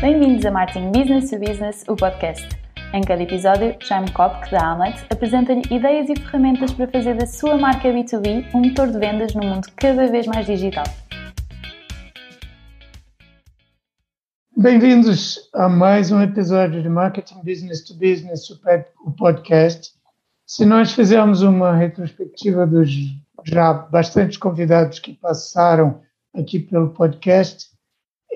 Bem-vindos a Marketing Business to Business, o podcast. Em cada episódio, Jaime Kopk, da Amlet, apresenta-lhe ideias e ferramentas para fazer da sua marca B2B um motor de vendas num mundo cada vez mais digital. Bem-vindos a mais um episódio de Marketing Business to Business, o podcast. Se nós fizermos uma retrospectiva dos já bastantes convidados que passaram aqui pelo podcast,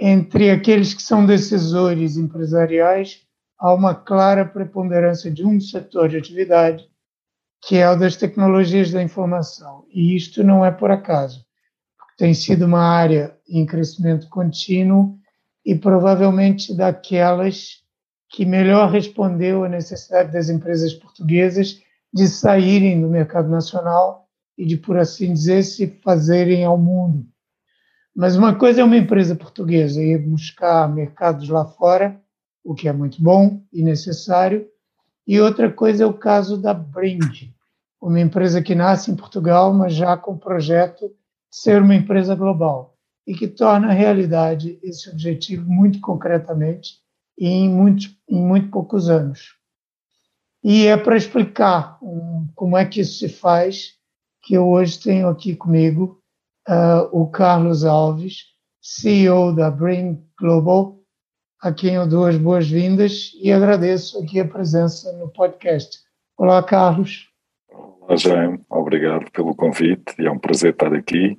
entre aqueles que são decisores empresariais, há uma clara preponderância de um setor de atividade, que é o das tecnologias da informação. E isto não é por acaso, porque tem sido uma área em crescimento contínuo e provavelmente daquelas que melhor respondeu à necessidade das empresas portuguesas de saírem do mercado nacional e de, por assim dizer, se fazerem ao mundo. Mas uma coisa é uma empresa portuguesa ir buscar mercados lá fora, o que é muito bom e necessário, e outra coisa é o caso da Bring, uma empresa que nasce em Portugal, mas já com o projeto de ser uma empresa global e que torna realidade esse objetivo muito concretamente em muito, em muito poucos anos. E é para explicar um, como é que isso se faz que eu hoje tenho aqui comigo uh, o Carlos Alves, CEO da Bring Global, a quem eu dou as boas-vindas e agradeço aqui a presença no podcast. Olá, Carlos. Olá, Jaime. Obrigado pelo convite e é um prazer estar aqui.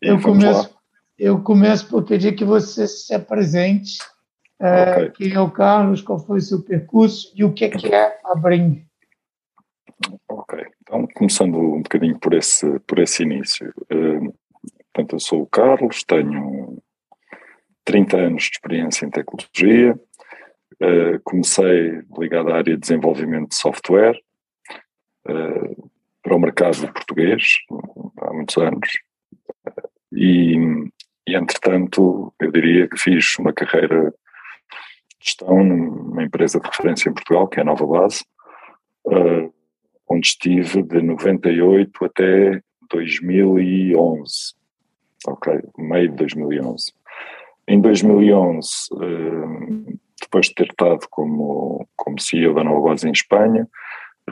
eu começo, eu começo por pedir que você se apresente. Uh, okay. Quem é o Carlos, qual foi o seu percurso e o que é, que é a Bring? Ok, então começando um bocadinho por esse, por esse início. Uh, portanto, eu sou o Carlos, tenho 30 anos de experiência em tecnologia, uh, comecei ligado à área de desenvolvimento de software uh, para o mercado português há muitos anos. E, e entretanto eu diria que fiz uma carreira de gestão numa empresa de referência em Portugal que é a Nova Base onde estive de 98 até 2011, ok, meio de 2011. Em 2011, eh, depois de ter estado como, como CEO da Nova Base em Espanha,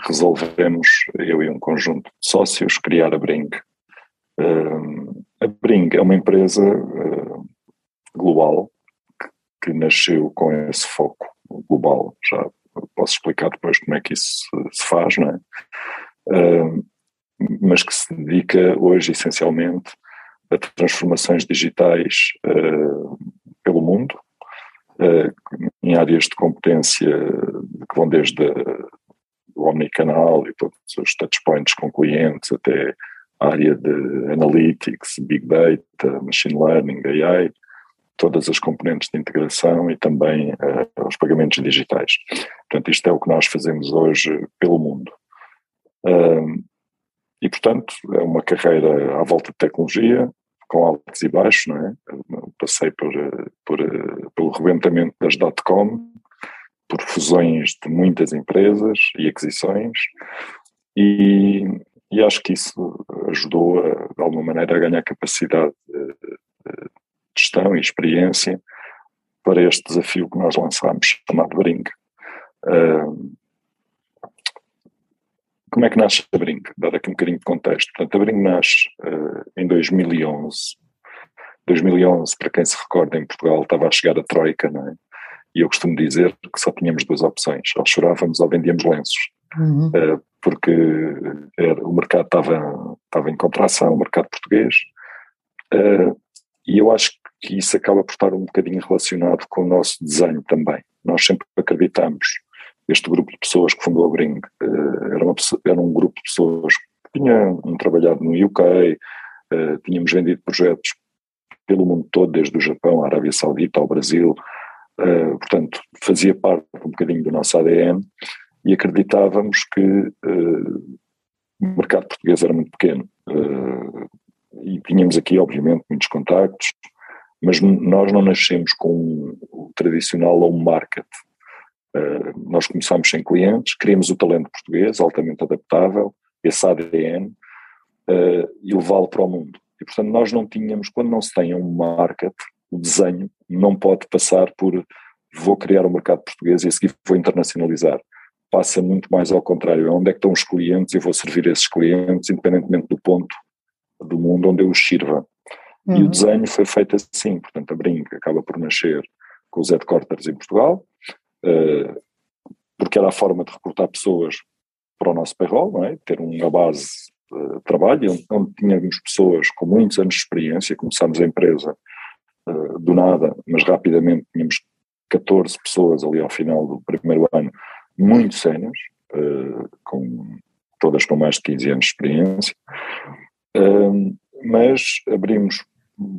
resolvemos, eu e um conjunto de sócios, criar a Bring. Eh, a Bring é uma empresa eh, global que nasceu com esse foco global, já posso explicar depois como é que isso se faz, não é? Uh, mas que se dedica hoje essencialmente a transformações digitais uh, pelo mundo, uh, em áreas de competência que vão desde o omnicanal e todos os touchpoints com clientes até a área de analytics, big data, machine learning, AI, todas as componentes de integração e também uh, os pagamentos digitais. Portanto, isto é o que nós fazemos hoje pelo mundo. Uh, e, portanto, é uma carreira à volta de tecnologia, com altos e baixos, não é? Eu passei por, por, pelo rebentamento das dot-com, por fusões de muitas empresas e aquisições, e, e acho que isso ajudou, a, de alguma maneira, a ganhar capacidade de, gestão e experiência para este desafio que nós lançámos, chamado Bring. Uh, como é que nasce a Bring? Dar aqui um bocadinho de contexto. Portanto, a Bring nasce uh, em 2011. 2011, para quem se recorda, em Portugal estava a chegar a Troika, não é? E eu costumo dizer que só tínhamos duas opções: ou chorávamos ou vendíamos lenços. Uhum. Uh, porque era, o mercado estava, estava em contração, o mercado português, uh, e eu acho que isso acaba por estar um bocadinho relacionado com o nosso desenho também. Nós sempre acreditamos, este grupo de pessoas que fundou a Bring, eh, era, uma, era um grupo de pessoas que tinham trabalhado no UK, eh, tínhamos vendido projetos pelo mundo todo, desde o Japão, a Arábia Saudita ao Brasil, eh, portanto, fazia parte um bocadinho do nosso ADN e acreditávamos que o mercado português era muito pequeno. E tínhamos aqui, obviamente, muitos contactos, mas nós não nascemos com o tradicional home market. Uh, nós começámos sem clientes, queríamos o talento português, altamente adaptável, esse ADN, uh, e levá-lo para o mundo. E, portanto, nós não tínhamos, quando não se tem um market, o desenho não pode passar por vou criar um mercado português e a seguir vou internacionalizar. Passa muito mais ao contrário, onde é que estão os clientes e vou servir esses clientes independentemente do ponto do mundo onde eu os sirva. Uhum. E o uhum. desenho foi feito assim, portanto a Brinca acaba por nascer com os headquarters em Portugal, uh, porque era a forma de recrutar pessoas para o nosso payroll, não é? ter uma base de trabalho, onde tínhamos pessoas com muitos anos de experiência, começámos a empresa uh, do nada, mas rapidamente tínhamos 14 pessoas ali ao final do primeiro ano, muito sénios, uh, com, todas com mais de 15 anos de experiência, uh, mas abrimos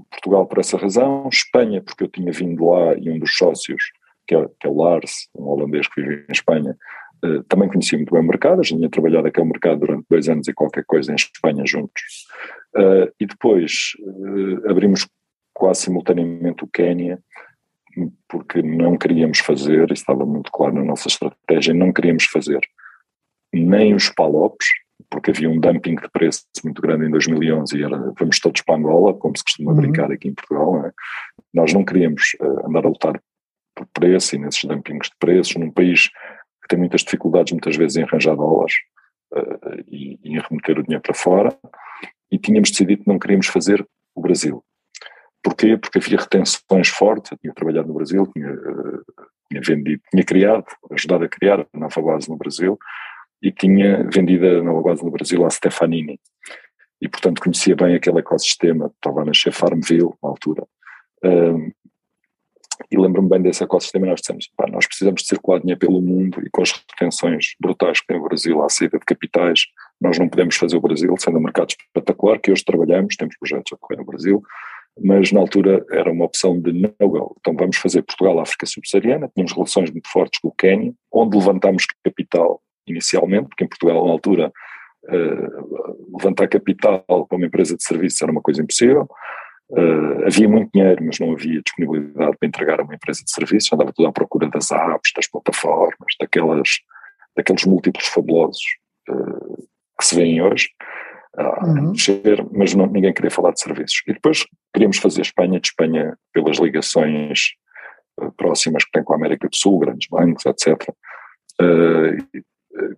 Portugal por essa razão, Espanha porque eu tinha vindo lá e um dos sócios, que é, que é o Lars, um holandês que vive em Espanha, uh, também conhecia muito bem o mercado, gente tinha trabalhado aquele mercado durante dois anos e qualquer coisa em Espanha juntos. e depois abrimos quase simultaneamente o Quénia, porque não queríamos fazer, estava muito claro na nossa estratégia, não queríamos fazer nem os palopes, porque havia um dumping de preço muito grande em 2011 e era, vamos todos para Angola, como se costuma uhum. brincar aqui em Portugal, não é? nós não queríamos uh, andar a lutar por preço e nesses dumpings de preços num país que tem muitas dificuldades muitas vezes em arranjar dólares uh, e, e em remeter o dinheiro para fora e tínhamos decidido que não queríamos fazer o Brasil. Porquê? Porque havia retenções fortes, eu tinha trabalhado no Brasil, tinha, uh, tinha vendido, tinha criado, ajudado a criar a nova base no Brasil e tinha vendido a nova base no Brasil à Stefanini. E, portanto, conhecia bem aquele ecossistema, estava a nascer Farmville na altura. Um, e lembro-me bem desse ecossistema nós dissemos, pá, nós precisamos de circular dinheiro pelo mundo e com as retenções brutais que tem o Brasil à saída de capitais, nós não podemos fazer o Brasil, sendo um mercado espetacular, que hoje trabalhamos, temos projetos a correr no Brasil, mas na altura era uma opção de no-go. Então vamos fazer Portugal-África Subsaariana, tínhamos relações muito fortes com o Quênia, onde levantámos capital inicialmente, porque em Portugal na altura uh, levantar capital para uma empresa de serviços era uma coisa impossível, uh, havia muito dinheiro, mas não havia disponibilidade para entregar a uma empresa de serviços, andava tudo à procura das apps, das plataformas, daquelas, daqueles múltiplos fabulosos uh, que se vêem hoje, a uhum. mexer, mas não, ninguém queria falar de serviços. E depois queríamos fazer Espanha de Espanha pelas ligações uh, próximas que tem com a América do Sul, grandes bancos, etc.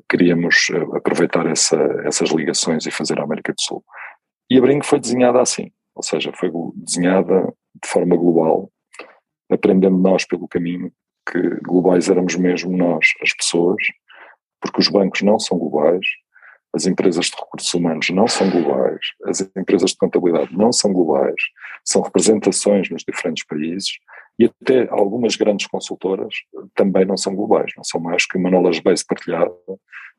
Queríamos aproveitar essa, essas ligações e fazer a América do Sul. E a Brinco foi desenhada assim, ou seja, foi desenhada de forma global, aprendendo nós pelo caminho que globais éramos mesmo nós, as pessoas, porque os bancos não são globais, as empresas de recursos humanos não são globais, as empresas de contabilidade não são globais, são representações nos diferentes países e até algumas grandes consultoras também não são globais, não são mais que uma knowledge base partilhada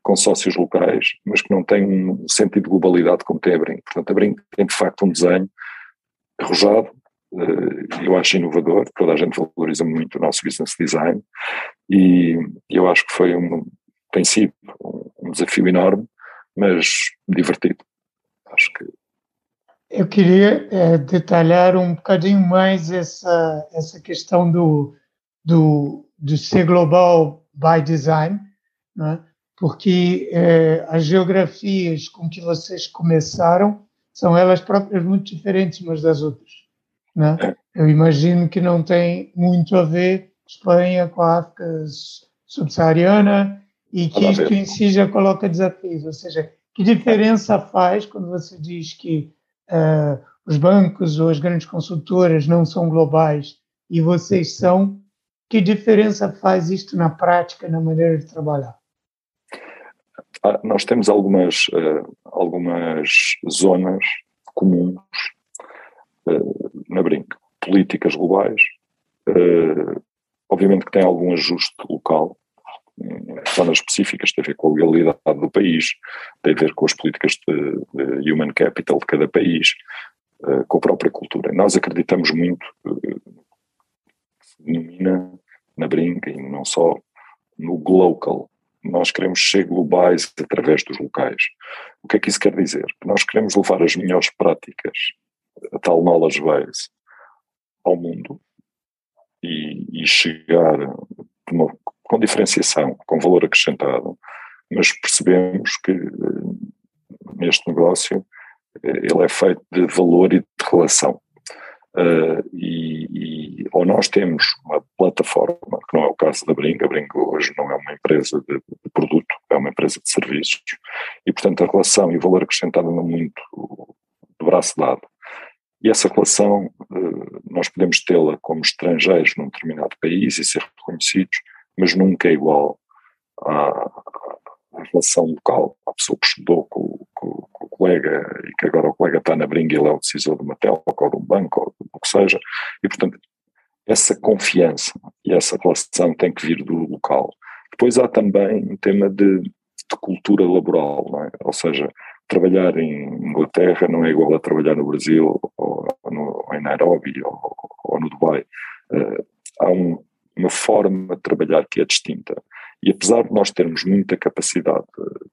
com sócios locais, mas que não têm um sentido de globalidade como tem a Brinco. Portanto, a Brinco tem de facto um desenho arrojado, eh, eu acho inovador, toda a gente valoriza muito o nosso business design e eu acho que foi um, tem sido um desafio enorme mas divertido. Acho que. Eu queria é, detalhar um bocadinho mais essa, essa questão do, do, do ser global by design, né? porque é, as geografias com que vocês começaram são elas próprias muito diferentes umas das outras. Né? Eu imagino que não tem muito a ver Espanha com a África subsaariana, e que isto em si já coloca desafios. Ou seja, que diferença faz quando você diz que uh, os bancos ou as grandes consultoras não são globais e vocês são? Que diferença faz isto na prática, na maneira de trabalhar? Ah, nós temos algumas, uh, algumas zonas comuns na Brinca. Políticas globais, obviamente que tem algum ajuste local, zonas específicas, tem a ver com a legalidade do país, tem a ver com as políticas de, de human capital de cada país, uh, com a própria cultura. Nós acreditamos muito, se denomina na brinca e não só, no local. Nós queremos ser globais através dos locais. O que é que isso quer dizer? Que nós queremos levar as melhores práticas, a tal knowledge base, ao mundo e, e chegar de uma com diferenciação, com valor acrescentado, mas percebemos que eh, neste negócio eh, ele é feito de valor e de relação. Uh, e, e, ou nós temos uma plataforma, que não é o caso da Brinca, a Brinca hoje não é uma empresa de, de, produto, é uma empresa de serviços, e portanto a relação e o valor acrescentado não muito do braço dado. E essa relação uh, nós podemos tê-la como estrangeiros num determinado país e ser reconhecidos, mas nunca é igual à, à relação local, à pessoa que estudou com, com, com, o colega e que agora o colega está na brinca e ele é o decisor de uma telco ou de um banco ou o que seja, e portanto essa confiança e essa relação tem que vir do local. Depois há também um tema de, de cultura laboral, é? ou seja, trabalhar em Inglaterra não é igual a trabalhar no Brasil ou, no, ou em Nairobi ou, ou no Dubai. Uh, há um, uma forma de trabalhar que é distinta. E apesar de nós termos muita capacidade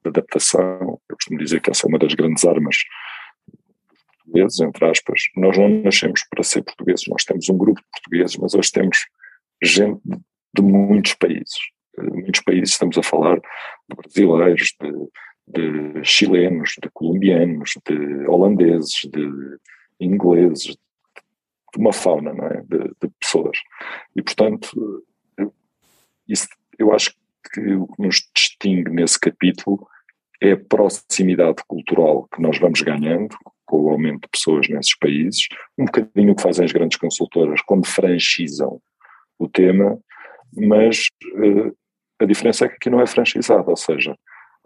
de adaptação, eu costumo dizer que essa é uma das grandes armas portugueses, entre aspas, nós não nascemos para ser portugueses, nós temos um grupo de portugueses, mas hoje temos gente de muitos países. Muitos países, estamos a falar de brasileiros, de, de chilenos, de colombianos, de holandeses, de ingleses, de uma fauna é? de, de pessoas. E, portanto, isso, eu acho que o que nos distingue nesse capítulo é a proximidade cultural que nós vamos ganhando com o aumento de pessoas nesses países, um bocadinho o que fazem as grandes consultoras quando franchizam o tema, mas uh, a diferença é que aqui não é franchizado, ou seja,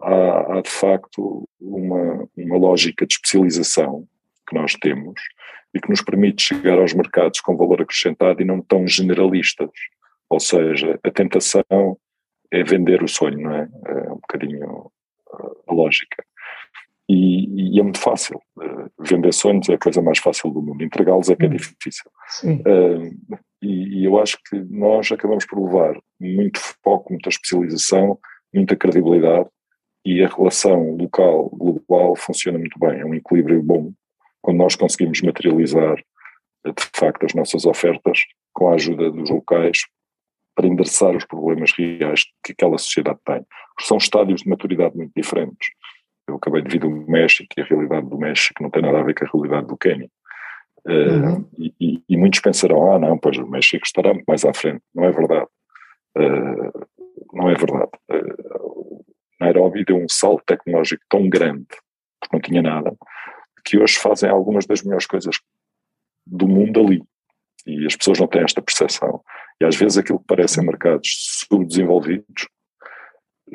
há, há de facto uma, uma lógica de especialização que nós temos e que nos permite chegar aos mercados com valor acrescentado e não tão generalistas. Ou seja, a tentação é vender o sonho, não é? É um bocadinho uh, a lógica. E, e, é muito fácil. Uh, vender sonhos é a coisa mais fácil do mundo, entregá-los é que é hum. difícil. Uh, e, e, eu acho que nós acabamos por levar muito foco, muita especialização, muita credibilidade e a relação local-global funciona muito bem. É um equilíbrio bom quando nós conseguimos materializar de facto as nossas ofertas com a ajuda dos locais para endereçar os problemas reais que aquela sociedade tem. São estádios de maturidade muito diferentes. Eu acabei de vir do México e a realidade do México não tem nada a ver com a realidade do Quênia. Eh, uhum. Uh, e, e, muitos pensarão, ah não, pois o México estará muito mais à frente. Não é verdade. Uh, não é verdade. Uh, Nairobi deu um salto tecnológico tão grande, porque não tinha nada, que hoje fazem algumas das melhores coisas do mundo ali. E as pessoas não têm esta percepção. E às vezes aquilo que parecem mercados subdesenvolvidos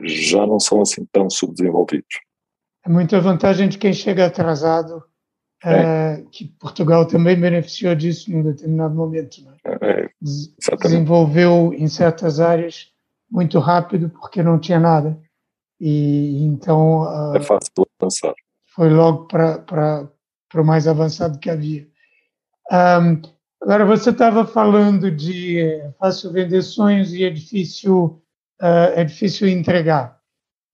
já não são assim tão subdesenvolvidos. É muita vantagem de quem chega atrasado, é. uh, que Portugal também beneficiou disso num determinado momento. É? É, Desenvolveu em certas áreas muito rápido porque não tinha nada. E então. Uh, é fácil avançar. Foi logo para o mais avançado que havia. Um, Agora, você estava falando de é fácil vender sonhos e é difícil, uh, é difícil entregar.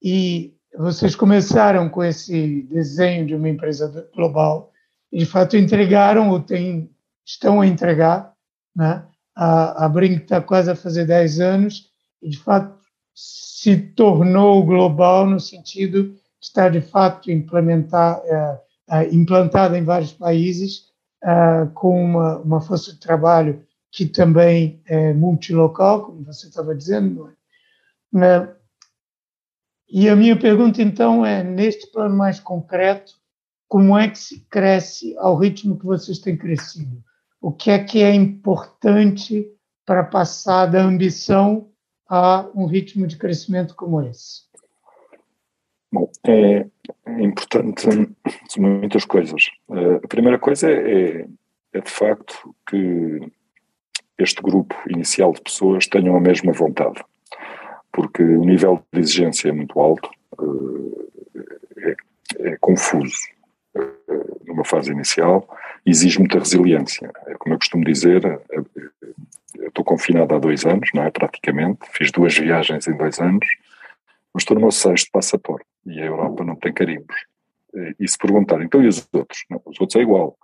E vocês começaram com esse desenho de uma empresa global e, de fato, entregaram ou tem, estão a entregar. Né? A, a Brink está quase a fazer 10 anos e, de fato, se tornou global no sentido estar, de fato, é, é, implantada em vários países uh, com uma, uma força de trabalho que também é multilocal, como você estava dizendo. Uh, e a minha pergunta então é, neste plano mais concreto, como é que se cresce ao ritmo que vocês têm crescido? O que é que é importante para passar da ambição a um ritmo de crescimento como esse? Bom, é, é importante muitas coisas. Uh, a primeira coisa é, é, de facto que este grupo inicial de pessoas tenham a mesma vontade, porque o nível de exigência é muito alto, uh, é, é, confuso uh, numa fase inicial, exige muita resiliência. É como eu costumo dizer, eu estou confinado há dois anos, não é? Praticamente, fiz duas viagens em dois anos mas estou no meu sexto passaporte e a Europa não tem carimbos. E se perguntar, então e os outros? Não, os outros é igual.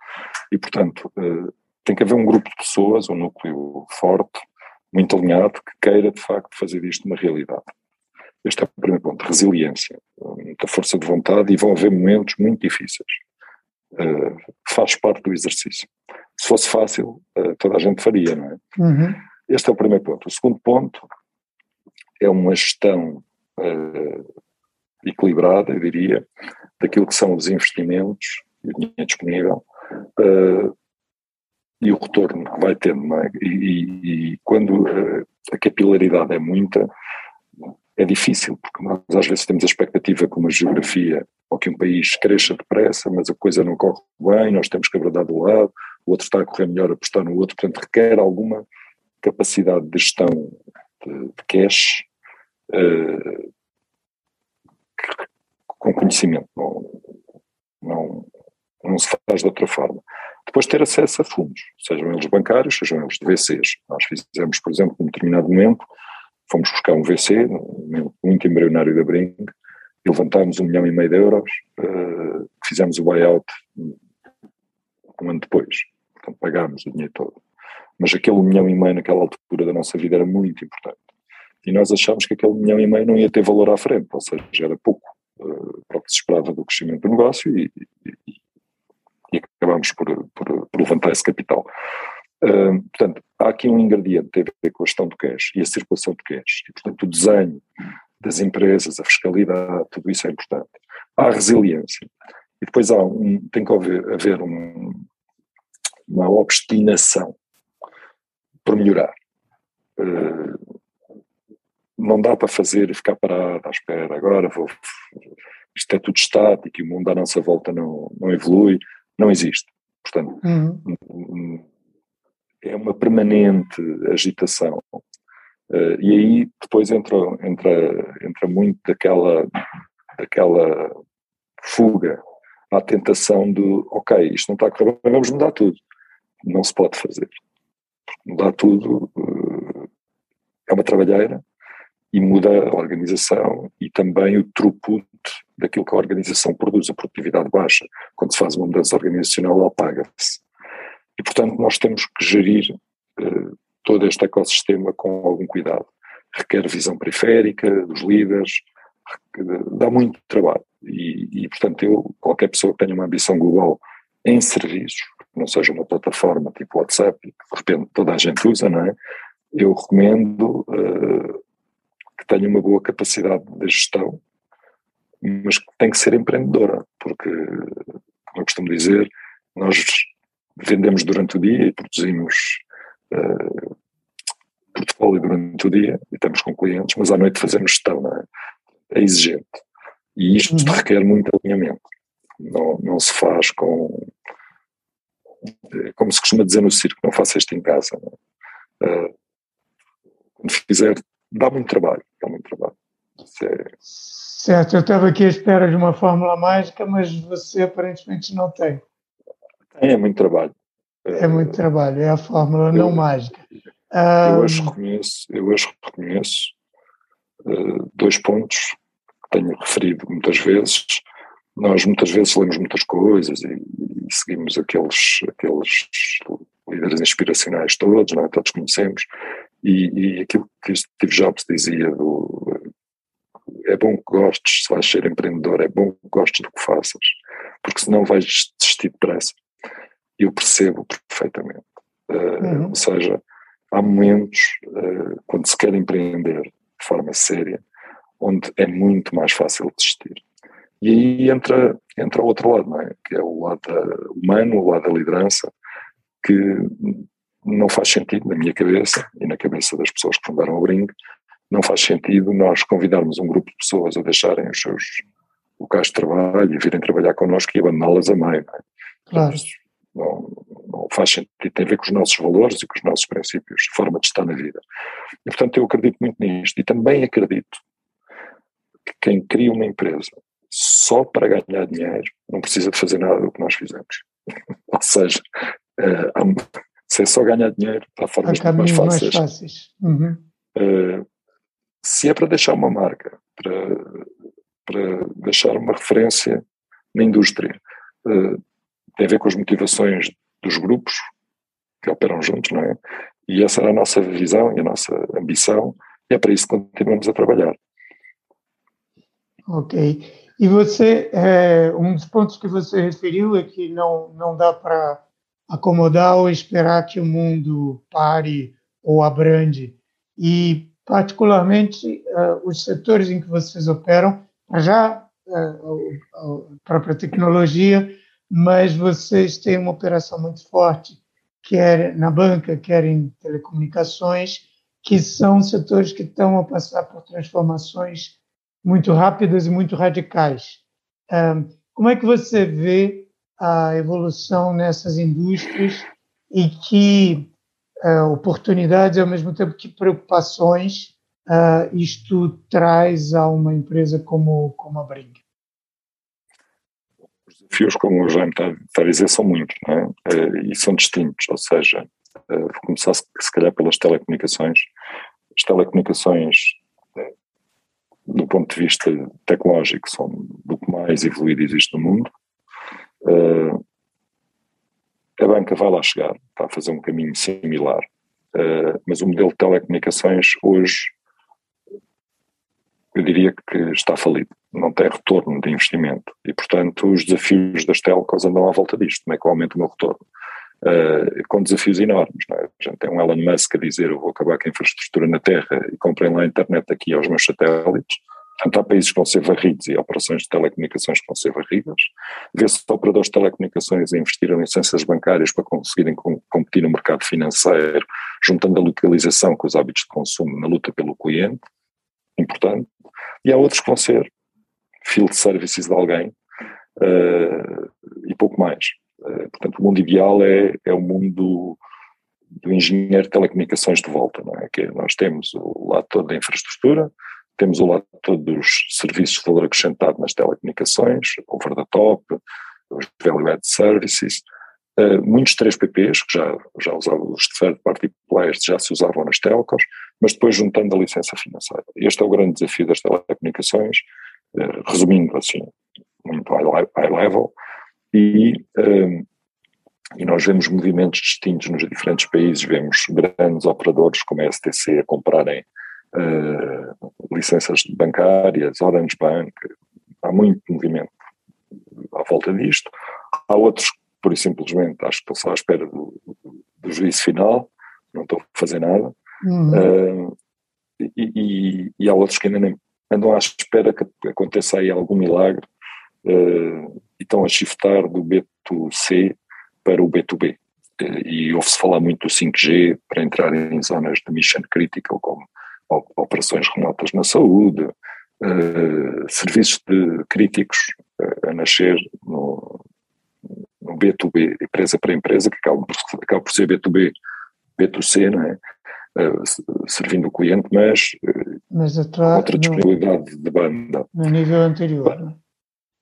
E, portanto, eh, tem que haver um grupo de pessoas, um núcleo forte, muito alinhado, que queira, de facto, fazer disto uma realidade. Este é o primeiro ponto, resiliência, muita força de vontade e vão haver momentos muito difíceis. Uh, faz parte do exercício. se fosse fácil, toda a gente faria, não é? Uhum. Este é o primeiro ponto. O segundo ponto é uma gestão uh, equilibrada, eu diria, daquilo que são os investimentos e o dinheiro disponível uh, e o retorno que vai tendo. É? E, e, e, quando uh, a capilaridade é muita, é difícil, porque nós às vezes temos a expectativa que uma geografia ou que um país cresça depressa, mas a coisa não corre bem, nós temos que abordar do lado, o outro está a correr melhor, apostar no outro, portanto requer alguma capacidade de gestão de, de cash uh, com conhecimento, não, não, não se faz de outra forma. Depois ter acesso a fundos, sejam eles bancários, sejam eles de VCs. Nós fizemos, por exemplo, num determinado momento, fomos buscar um VC, um momento muito embrionário da Bring, e levantámos um milhão e meio de euros, uh, fizemos o buyout um ano depois. Portanto, pagámos o dinheiro todo. Mas aquele milhão e meio naquela altura da nossa vida era muito importante. E nós achámos que aquele milhão e meio não ia ter valor à frente, ou seja, era pouco uh, para o que se esperava do crescimento do negócio e, e, e acabámos por, por, por, levantar esse capital. Uh, portanto, há aqui um ingrediente que tem a ver com a gestão do cash e a circulação de cash. E, portanto, o desenho das empresas, a fiscalidade, tudo isso é importante. Há resiliência. E depois há um, tem que haver, haver um, uma obstinação por melhorar. Uh, não dá para fazer e ficar parado à espera, agora vou, isto é tudo estático e o mundo à nossa volta não, não evolui, não existe. Portanto, uhum. é uma permanente agitação. Uh, e aí depois entra, entra, entra muito daquela, daquela fuga à tentação do ok, isto não está a correr bem, vamos mudar tudo. Não se pode fazer. Mudar tudo uh, é uma trabalheira, e muda a organização e também o throughput daquilo que a organização produz, a produtividade baixa. Quando se faz uma mudança organizacional, ela paga-se. E, portanto, nós temos que gerir uh, todo este ecossistema com algum cuidado. Requer visão periférica dos líderes, dá muito trabalho. E, e, portanto, eu, qualquer pessoa que tenha uma ambição global em serviços, não seja uma plataforma tipo WhatsApp, que de repente toda a gente usa, não é? Eu recomendo uh, que tenha uma boa capacidade de gestão, mas que tem que ser empreendedora, porque, como eu costumo dizer, nós vendemos durante o dia e produzimos uh, portfólio durante o dia e estamos com clientes, mas à noite fazemos gestão, é? É exigente. E isto uhum. requer muito alinhamento. Não, não se faz com. Como se costuma dizer no circo, não faça isto em casa. Uh, quando fizer, dá muito trabalho, dá muito trabalho. É... Certo, eu estava aqui à espera de uma fórmula mágica, mas você aparentemente não tem. Tem, é muito trabalho. É muito trabalho, é a fórmula eu, não mágica. Eu hoje reconheço, eu hoje reconheço uh, dois pontos que tenho referido muitas vezes. Nós muitas vezes lemos muitas coisas e, e seguimos aqueles, aqueles líderes inspiracionais todos, não é? todos conhecemos, e, e aquilo que Steve Jobs dizia do é bom que gostes, se vais ser empreendedor, é bom que gostes do que faças, porque senão vais desistir depressa. Eu percebo perfeitamente. Uh, uhum. Ou seja, há momentos uh, quando se quer empreender de forma séria, onde é muito mais fácil desistir. E aí entra, entra o outro lado, não é? que é o lado humano, o lado da liderança, que não faz sentido na minha cabeça e na cabeça das pessoas que fundaram o Bring, não faz sentido nós convidarmos um grupo de pessoas a deixarem os seus locais de trabalho e virem trabalhar connosco e abandoná-las a meio. Não, é? claro. não, não, faz sentido, tem a ver com os nossos valores e com os nossos princípios, forma de estar na vida. E portanto eu acredito muito nisto e também acredito que quem cria uma empresa só para ganhar dinheiro não precisa de fazer nada do que nós fizemos. Ou seja, uh, se é só ganhar dinheiro, há formas há mais fáceis. Mais fáceis. Uhum. Uh, se é para deixar uma marca, para, para deixar uma referência na indústria, uh, tem a ver com as motivações dos grupos que operam juntos, não é? E essa é a nossa visão e a nossa ambição, e é para isso que continuamos a trabalhar. Ok. E você, é, um dos pontos que você referiu é que não, não dá para acomodar ou esperar que o mundo pare ou abrande. E, particularmente, uh, os setores em que vocês operam, já uh, a própria tecnologia, mas vocês têm uma operação muito forte, quer na banca, quer em telecomunicações, que são setores que estão a passar por transformações muito rápidas e muito radicais. Como é que você vê a evolução nessas indústrias e que uh, oportunidades, ao mesmo tempo que preocupações, uh, isto traz a uma empresa como, como a Bring? Os desafios, como o Jaime está, a dizer, são muitos é? uh, e são distintos, ou seja, vou começar se, se calhar pelas telecomunicações. As telecomunicações do ponto de vista tecnológico, são do que mais evoluído existe no mundo. Uh, a banca vai lá chegar, está a fazer um caminho similar, uh, mas o modelo de telecomunicações hoje, eu diria que está falido, não tem retorno de investimento e, portanto, os desafios das telcos andam à volta disto, como é que eu aumento o meu retorno? Uh, com desafios enormes. Não é? A gente tem um Elon Musk a dizer eu vou acabar com a infraestrutura na Terra e comprem lá a internet aqui aos meus satélites. Portanto, há países que vão ser varridos e operações de telecomunicações que vão ser varridas. Vê-se operadores de telecomunicações a investir em licenças bancárias para conseguirem competir no mercado financeiro, juntando a localização com os hábitos de consumo na luta pelo cliente, importante. E há outros que vão ser field services de alguém uh, e pouco mais. Uh, portanto, o mundo ideal é, é o mundo do engenheiro de telecomunicações de volta, não é? Que nós temos o lado todo da infraestrutura, temos o lado todo dos serviços de valor acrescentado nas telecomunicações, over the top, os value add services, uh, muitos 3PPs, que já, já usavam os third party players, já se usavam nas telcos, mas depois juntando a licença financeira. Este é o grande desafio das telecomunicações, uh, resumindo assim, muito high, high level, e, um, eh, e nós vemos movimentos distintos nos diferentes países, vemos grandes operadores como a STC a comprarem uh, licenças bancárias, Orange Bank, há muito movimento à volta disto. Há outros que, por e simplesmente, acho que estão só à espera do, do, juízo final, não estão a fazer nada. Uhum. Uh, e, e, e, há outros que ainda nem andam à espera que aconteça aí algum milagre uh, e estão a shiftar do B2C para o B2B. Uh, e ouve-se falar muito do 5G para entrar em zonas de mission critical, como operações remotas na saúde, uh, serviços de críticos uh, a nascer no, no, B2B, empresa para empresa, que acaba por, acaba por ser B2B, B2C, não é? Uh, servindo o cliente, mas, mas outra disponibilidade no, de banda. No nível anterior. Não?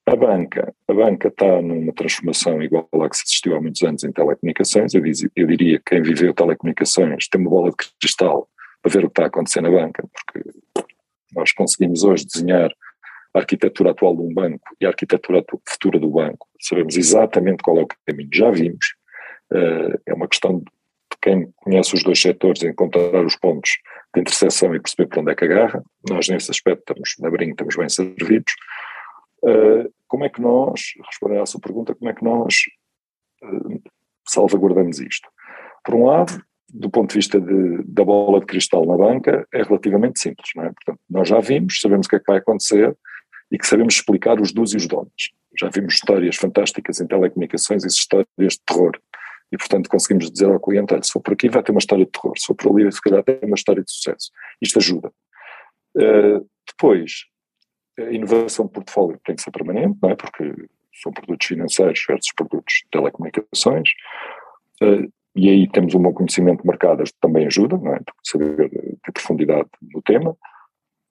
A banca, a banca está numa transformação igual à que se assistiu há muitos anos em telecomunicações. Eu, diz, eu diria que quem viveu telecomunicações tem uma bola de cristal para ver o que está a acontecer na banca, porque nós conseguimos hoje desenhar a arquitetura atual de um banco e a arquitetura futura do banco. Sabemos exatamente qual é o caminho, já vimos. Uh, é uma questão de quem conhece os dois setores encontrar os pontos de interseção e perceber por onde é que agarra. Nós, nesse aspecto, estamos na brinca, estamos bem servidos. Uh, como é que nós, respondendo à sua pergunta, como é que nós uh, salvaguardamos isto? Por um lado, do ponto de vista de, da bola de cristal na banca, é relativamente simples, não é? Portanto, nós já vimos, sabemos o que é que vai acontecer e que sabemos explicar os dos e os donos. Já vimos histórias fantásticas em telecomunicações e histórias de terror. E, portanto, conseguimos dizer ao cliente, olha, se for por aqui vai ter uma história de terror, se for por ali, se calhar tem uma história de sucesso. Isto ajuda. Uh, depois, a inovação de portfólio tem que ser permanente, não é? Porque são produtos financeiros versus produtos de telecomunicações. Uh, e aí temos um bom conhecimento de mercado, também ajuda, não é? saber ter profundidade no tema,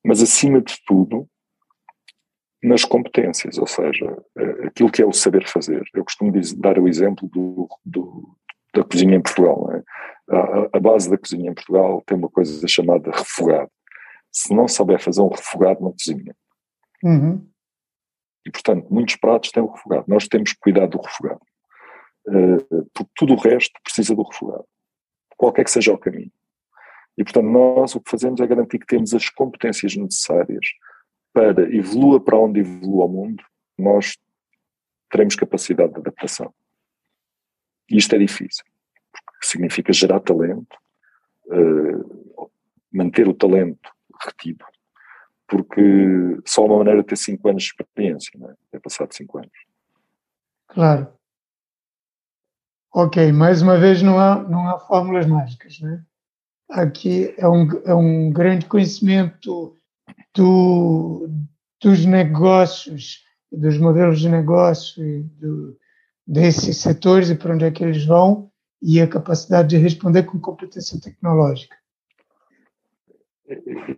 mas acima de tudo nas competências, ou seja, eh, aquilo que é o saber fazer. Eu costumo dizer, dar o exemplo do, do, da cozinha em Portugal. É? A, a, base da cozinha em Portugal tem uma coisa chamada refogado. Se não souber fazer um refogado, não cozinha. Uhum. E, portanto, muitos pratos têm o refogado. Nós temos que cuidar do refogado. Uh, porque tudo o resto precisa do refogado, qualquer que seja o caminho. E, portanto, nós o que fazemos é garantir que temos as competências necessárias para evolua para onde evolua o mundo, nós teremos capacidade de adaptação. E isto é difícil, porque significa gerar talento, uh, manter o talento retido, porque só uma maneira de ter 5 anos de experiência, não é? é passado 5 anos. Claro. Ok, mais uma vez não há, não há fórmulas mágicas, né? Aqui é um, é um grande conhecimento do, dos negócios, dos modelos de negócio e do, desses setores e para onde é que eles vão e a capacidade de responder com competência tecnológica.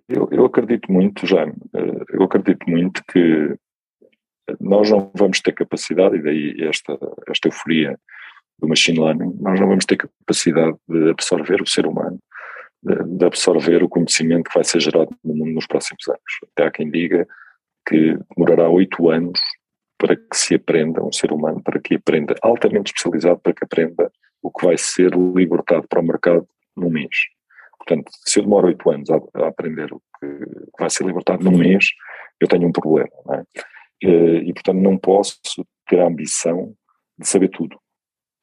Eu, eu acredito muito, Jaime, eh, eu acredito muito que nós não vamos ter capacidade, e daí esta, esta euforia do machine learning, nós não vamos ter capacidade de absorver o ser humano, de, absorver o conhecimento que vai ser gerado no mundo nos próximos anos. Até há quem diga que demorará oito anos para que se aprenda um ser humano, para que aprenda altamente especializado, para que aprenda o que vai ser libertado para o mercado num mês. Portanto, se eu demoro oito anos a, a, aprender o que vai ser libertado num mês, eu tenho um problema. É? E, e, portanto, não posso ter a ambição de saber tudo.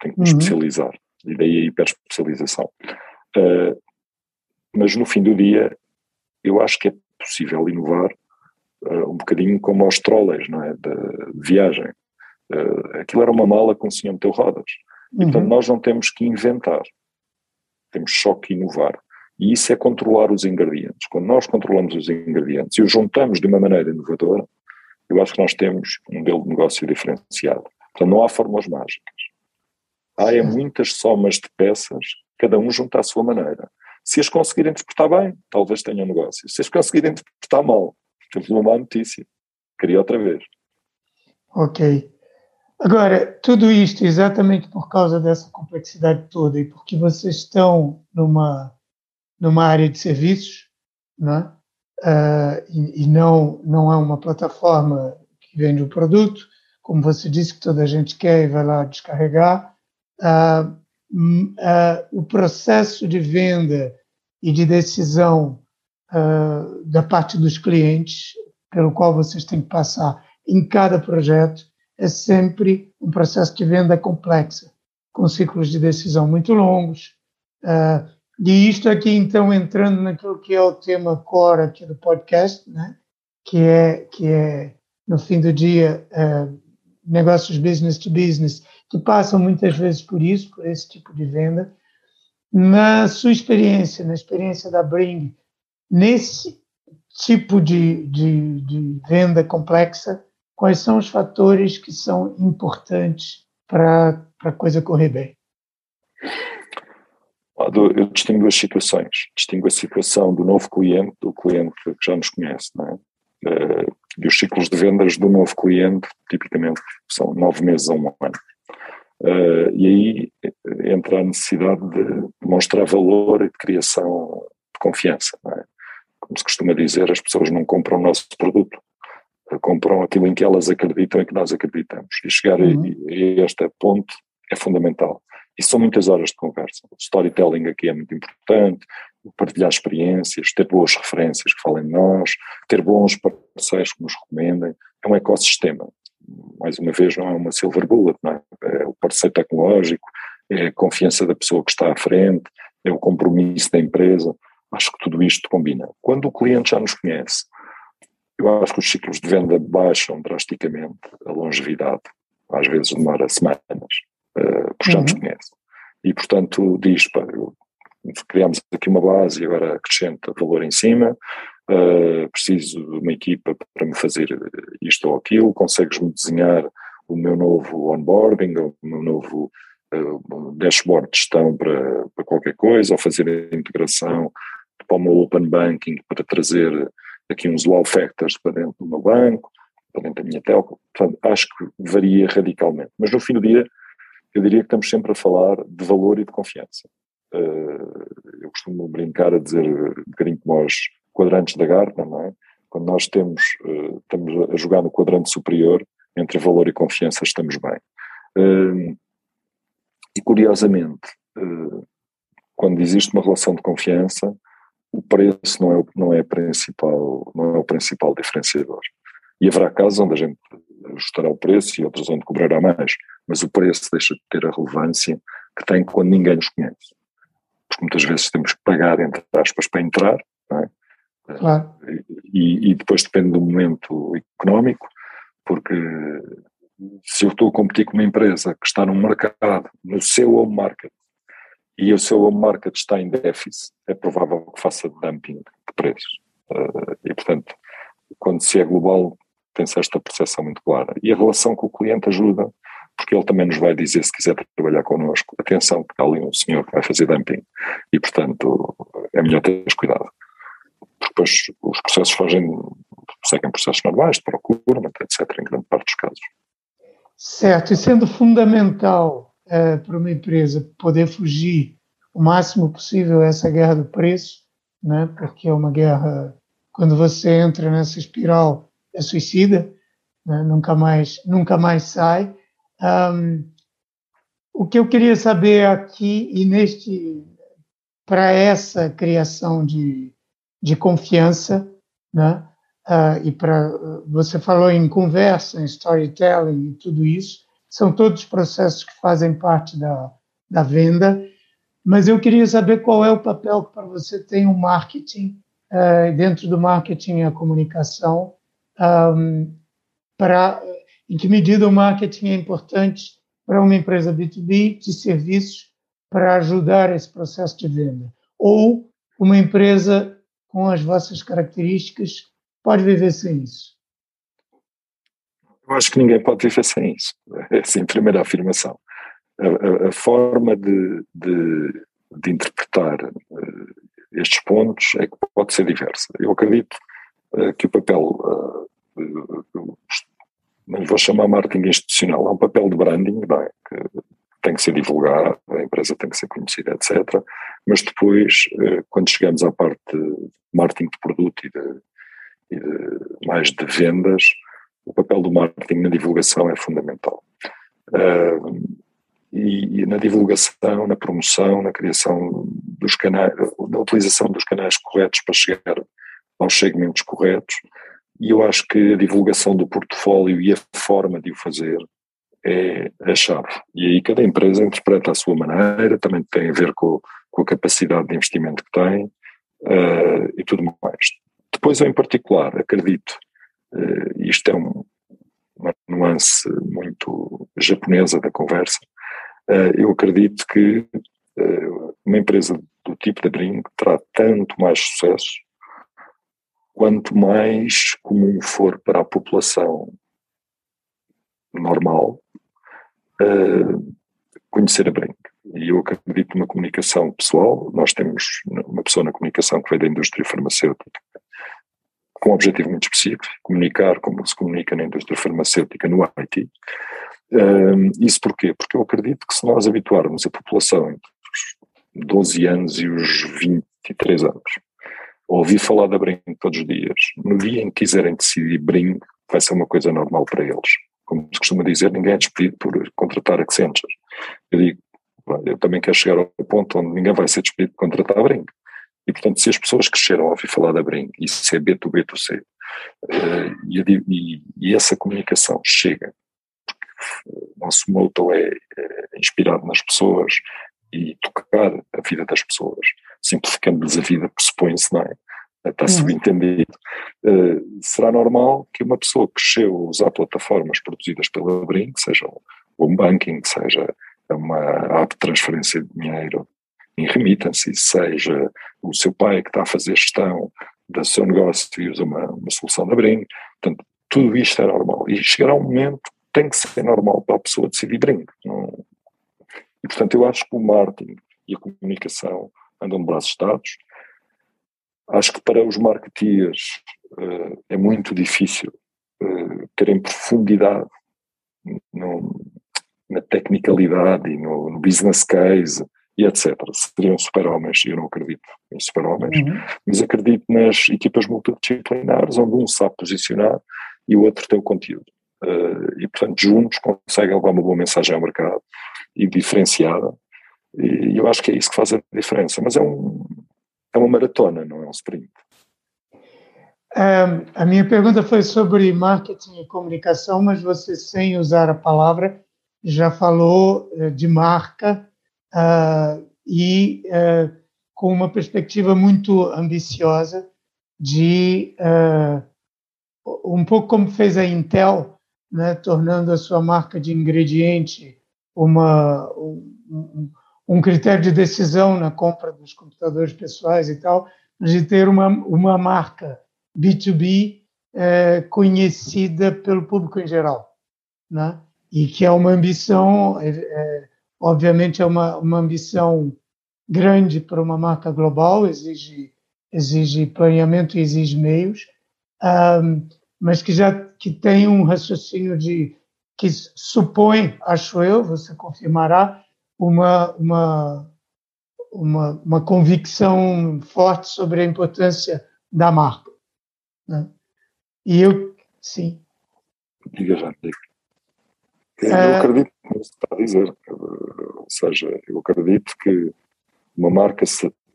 Tenho que me uhum. especializar. E daí a hiperespecialização. Uh, mas no fim do dia, eu acho que é possível inovar uh, um bocadinho como aos trolleys, não é? De, de viagem. Uh, aquilo era uma mala com o senhor meteu rodas. E, portanto, uhum. nós não temos que inventar. Temos só que inovar. E isso é controlar os ingredientes. Quando nós controlamos os ingredientes e os juntamos de uma maneira inovadora, eu acho que nós temos um modelo de negócio diferenciado. Portanto, não há fórmulas mágicas. Há é muitas somas de peças, cada um junta à sua maneira. Se as conseguirem interpretar bem, talvez tenham negócio. Se as conseguirem interpretar mal, temos uma má notícia. Queria outra vez. Ok. Agora, tudo isto exatamente por causa dessa complexidade toda e porque vocês estão numa numa área de serviços, né? Uh, e, e, não, não é uma plataforma que vende o produto, como você disse que toda a gente quer e vai lá descarregar. Uh, uh, o processo de venda e de decisão da parte dos clientes, pelo qual vocês têm que passar em cada projeto, é sempre um processo de venda complexa, com ciclos de decisão muito longos, e isto aqui, então, entrando naquilo que é o tema core aqui do podcast, né? que, é, que é, no fim do dia, negócios business to business, que passam muitas vezes por isso, por esse tipo de venda. Na sua experiência, na experiência da Bring, nesse tipo de, de, de venda complexa, quais são os fatores que são importantes para a coisa correr bem? eu distingo duas situações. Distingo a situação do novo cliente, do cliente que já nos conhece, não é? Uh, e os ciclos de vendas do novo cliente, tipicamente, são nove meses a um ano. Uh, e aí entra a necessidade de demonstrar valor e de criação de confiança. É? Como se costuma dizer, as pessoas não compram o nosso produto, compram aquilo em que elas acreditam e que nós acreditamos. E chegar uhum. a, a este ponto é fundamental. E são muitas horas de conversa. O storytelling aqui é muito importante, partilhar experiências, ter boas referências que falem de nós, ter bons parceiros que nos recomendem. É um ecossistema. Mais uma vez, não é uma silver bullet, não é? é o parceiro tecnológico, é a confiança da pessoa que está à frente, é o compromisso da empresa. Acho que tudo isto combina. Quando o cliente já nos conhece, eu acho que os ciclos de venda baixam drasticamente a longevidade. Às vezes demora semanas uh, porque já nos uhum. conhece. E, portanto, diz, pá, eu, criamos aqui uma base e agora acrescenta valor em cima, uh, preciso de uma equipa para me fazer isto ou aquilo, consegues-me desenhar o meu novo onboarding, o meu novo uh, dashboard de gestão para, para qualquer coisa, ou fazer a integração para o meu open banking para trazer aqui uns wow factors para dentro do meu banco, para dentro da minha telco. Portanto, acho que varia radicalmente. Mas no fim do dia, eu diria que estamos sempre a falar de valor e de confiança. Uh, eu costumo brincar a dizer um bocadinho como aos quadrantes da Gartner, não é? Quando nós temos, uh, estamos a jogar no quadrante superior, entre valor e confiança estamos bem. Uh, e curiosamente, quando existe uma relação de confiança, o preço não é, não é, principal, não é o principal diferenciador. E haverá casos onde a gente ajustará o preço e outras onde cobrará mais, mas o preço deixa de ter a relevância que tem quando ninguém nos conhece. Porque muitas vezes temos que pagar, entre aspas, para entrar, é? claro. e, e, depois depende do momento económico, porque se eu estou a competir com uma empresa que está num mercado, no seu home market, e o seu home market está em déficit, é provável que faça dumping de preços. Uh, e, portanto, quando se é global, tem-se esta percepção muito clara. E a relação com o cliente ajuda, porque ele também nos vai dizer, se quiser trabalhar connosco, atenção, que está ali um senhor que vai fazer dumping, e, portanto, é melhor ter cuidado. Depois os processos fazem, seguem processos normais de procura, etc., em grande parte dos casos. Certo, e sendo fundamental uh, para uma empresa poder fugir o máximo possível a essa guerra do preço, né, porque é uma guerra, quando você entra nessa espiral, é suicida, né, nunca, mais, nunca mais sai. Um, o que eu queria saber aqui e neste para essa criação de, de confiança, né? Uh, e para você falou em conversa, em storytelling e tudo isso, são todos processos que fazem parte da, da venda. Mas eu queria saber qual é o papel que para você tem o marketing uh, dentro do marketing a comunicação, um, para em que medida o marketing é importante para uma empresa B2B de serviços para ajudar esse processo de venda, ou uma empresa com as vossas características pode viver sem isso? Eu acho que ninguém pode viver sem isso. Essa é a primeira afirmação. A, a, a forma de, de, de interpretar uh, estes pontos é que pode ser diversa. Eu acredito uh, que o papel, uh, não vou chamar marketing institucional, é um papel de branding, é? que tem que ser divulgado, a empresa tem que ser conhecida, etc. Mas depois, quando chegamos à parte de marketing de produto e de, mais de vendas, o papel do marketing na divulgação é fundamental. E, e, na divulgação, na promoção, na criação dos canais, na utilização dos canais corretos para chegar aos segmentos corretos. E eu acho que a divulgação do portfólio e a forma de o fazer é a chave. E aí cada empresa interpreta à sua maneira, também tem a ver com, com a capacidade de investimento que tem uh, e tudo mais. Depois, em particular, acredito, uh, isto é um, uma nuance muito japonesa da conversa, uh, eu acredito que uma empresa do tipo da Bring terá tanto mais sucesso quanto mais comum for para a população normal conhecer a Bring. E eu acredito numa comunicação pessoal. Nós temos uma pessoa na comunicação que veio da indústria farmacêutica, com um objetivo muito específico, comunicar como se comunica na indústria farmacêutica no IT. Um, isso porquê? Porque eu acredito que se nós habituarmos a população entre os 12 anos e os 23 anos ouvir falar da Bring todos os dias, no dia em que quiserem decidir Bring, vai ser uma coisa normal para eles. Como se costuma dizer, ninguém é despedido por contratar Accenture. Eu digo, eu também quero chegar ao ponto onde ninguém vai ser despedido por contratar a Bring. E, portanto, se as pessoas cresceram a ouvir falar da Bring, isso é B2B2C, uh, eh, e, e, e, essa comunicação chega, o nosso motto é, é inspirado nas pessoas e tocar a vida das pessoas, simplificando-lhes a vida, pressupõe-se, não é? Está uhum. subentendido. Uh, será normal que uma pessoa que cresceu a usar plataformas produzidas pela Bring, seja o home banking, seja uma app de transferência de dinheiro, em remittance, seja o seu pai que está a fazer gestão do seu negócio e usa uma, uma solução da Bring. Portanto, tudo isto é normal. E chegará um momento tem que ser normal para a pessoa decidir Bring. E, portanto, eu acho que o marketing e a comunicação andam de braços dados. Acho que para os marketeers uh, é muito difícil uh, terem profundidade no, na tecnicalidade e no, no business case e etc. Seriam super-homens, eu não acredito em super-homens, uhum. mas acredito nas equipas multidisciplinares onde um sabe posicionar e o outro tem o conteúdo. Uh, e, portanto, juntos conseguem levar uma boa mensagem ao mercado e diferenciada. E eu acho que é isso que faz a diferença. Mas é, um, é uma maratona, não é um sprint. Um, a minha pergunta foi sobre marketing e comunicação, mas você, sem usar a palavra, já falou uh, de marca uh, e uh, com uma perspectiva muito ambiciosa de um pouco como fez a Intel, né, tornando a sua marca de ingrediente uma, um, um critério de decisão na compra dos computadores pessoais e tal, de ter uma, uma marca B2B é, conhecida pelo público em geral, né? E que é uma ambição, é, é, obviamente é uma, uma ambição grande para uma marca global, exige exige planeamento e exige meios, um, mas que já que tem um raciocínio de que supõe, acho eu, você confirmará, uma, uma, uma, uma convicção forte sobre a importância da marca. Né? E eu, sim. Diga já, diga. Eu é... acredito no que está a dizer. Ou seja, eu acredito que uma marca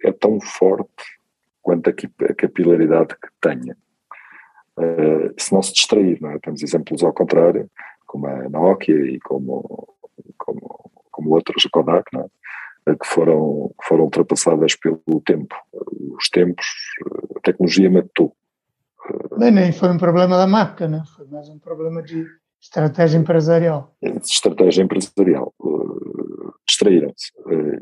é tão forte quanto a capilaridade que tenha. Uh, se não se distrair, não é? Temos exemplos ao contrário, como a Nokia e como, como, como outras, a Kodak, não é? que foram, que foram ultrapassadas pelo tempo. Os tempos, a tecnologia matou. Bem, nem foi um problema da marca, né? foi mais um problema de estratégia empresarial. Estratégia empresarial. Distraíram-se.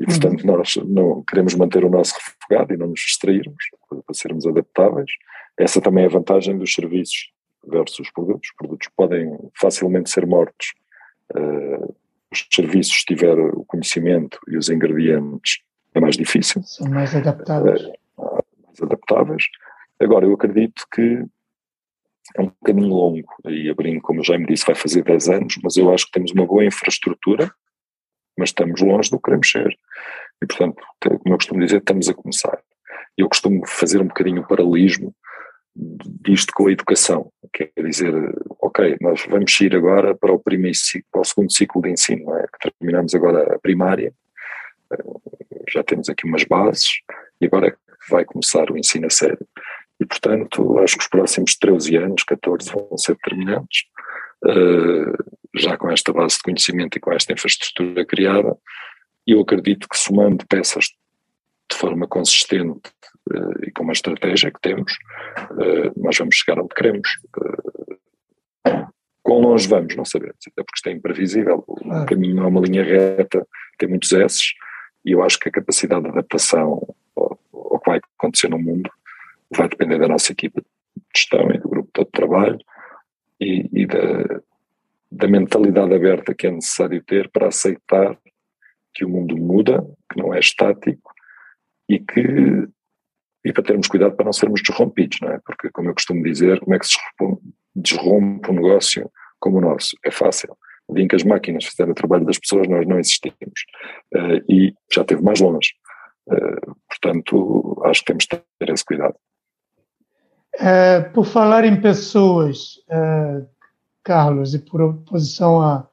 E, portanto, uhum. nós não queremos manter o nosso refogado e não nos distrairmos, para sermos adaptáveis. Essa também é a vantagem dos serviços versus os produtos. Os produtos podem facilmente ser mortos. Uh, os serviços, se tiver o conhecimento e os ingredientes, é mais difícil. São mais adaptáveis. mais adaptáveis. Agora, eu acredito que é um caminho longo, e a Brinco, como já me disse, vai fazer 10 anos, mas eu acho que temos uma boa infraestrutura, mas estamos longe do que queremos ser. E, portanto, como eu costumo dizer, estamos a começar. Eu costumo fazer um bocadinho o paralelismo disto com a educação, quer dizer, ok, nós vamos ir agora para o primeiro para o segundo ciclo de ensino, é? que terminamos agora a primária, eh, já temos aqui umas bases, e agora vai começar o ensino a sério. E, portanto, acho que os próximos 13 anos, 14, vão ser determinantes, uh, já com esta base de conhecimento e com esta infraestrutura criada. E eu acredito que somando peças de forma consistente e com uma estratégia que temos, uh, nós vamos chegar onde queremos. quão longe vamos, não sabemos, até porque isto é imprevisível. O ah. caminho não é uma linha reta, tem muitos S's, e eu acho que a capacidade de adaptação ao, ao que vai acontecer no mundo vai depender da nossa equipa de gestão e do grupo todo de trabalho e, e da, da mentalidade aberta que é necessário ter para aceitar que o mundo muda, que não é estático e que e para termos cuidado para não sermos desrompidos, não é? Porque, como eu costumo dizer, como é que se desrompe um negócio como o nosso? É fácil. O dia em que as máquinas fizerem o trabalho das pessoas, nós não existimos. Uh, e já teve mais longe. Uh, portanto, acho que temos de ter esse cuidado. É, por falar em pessoas, é, Carlos, e por oposição a,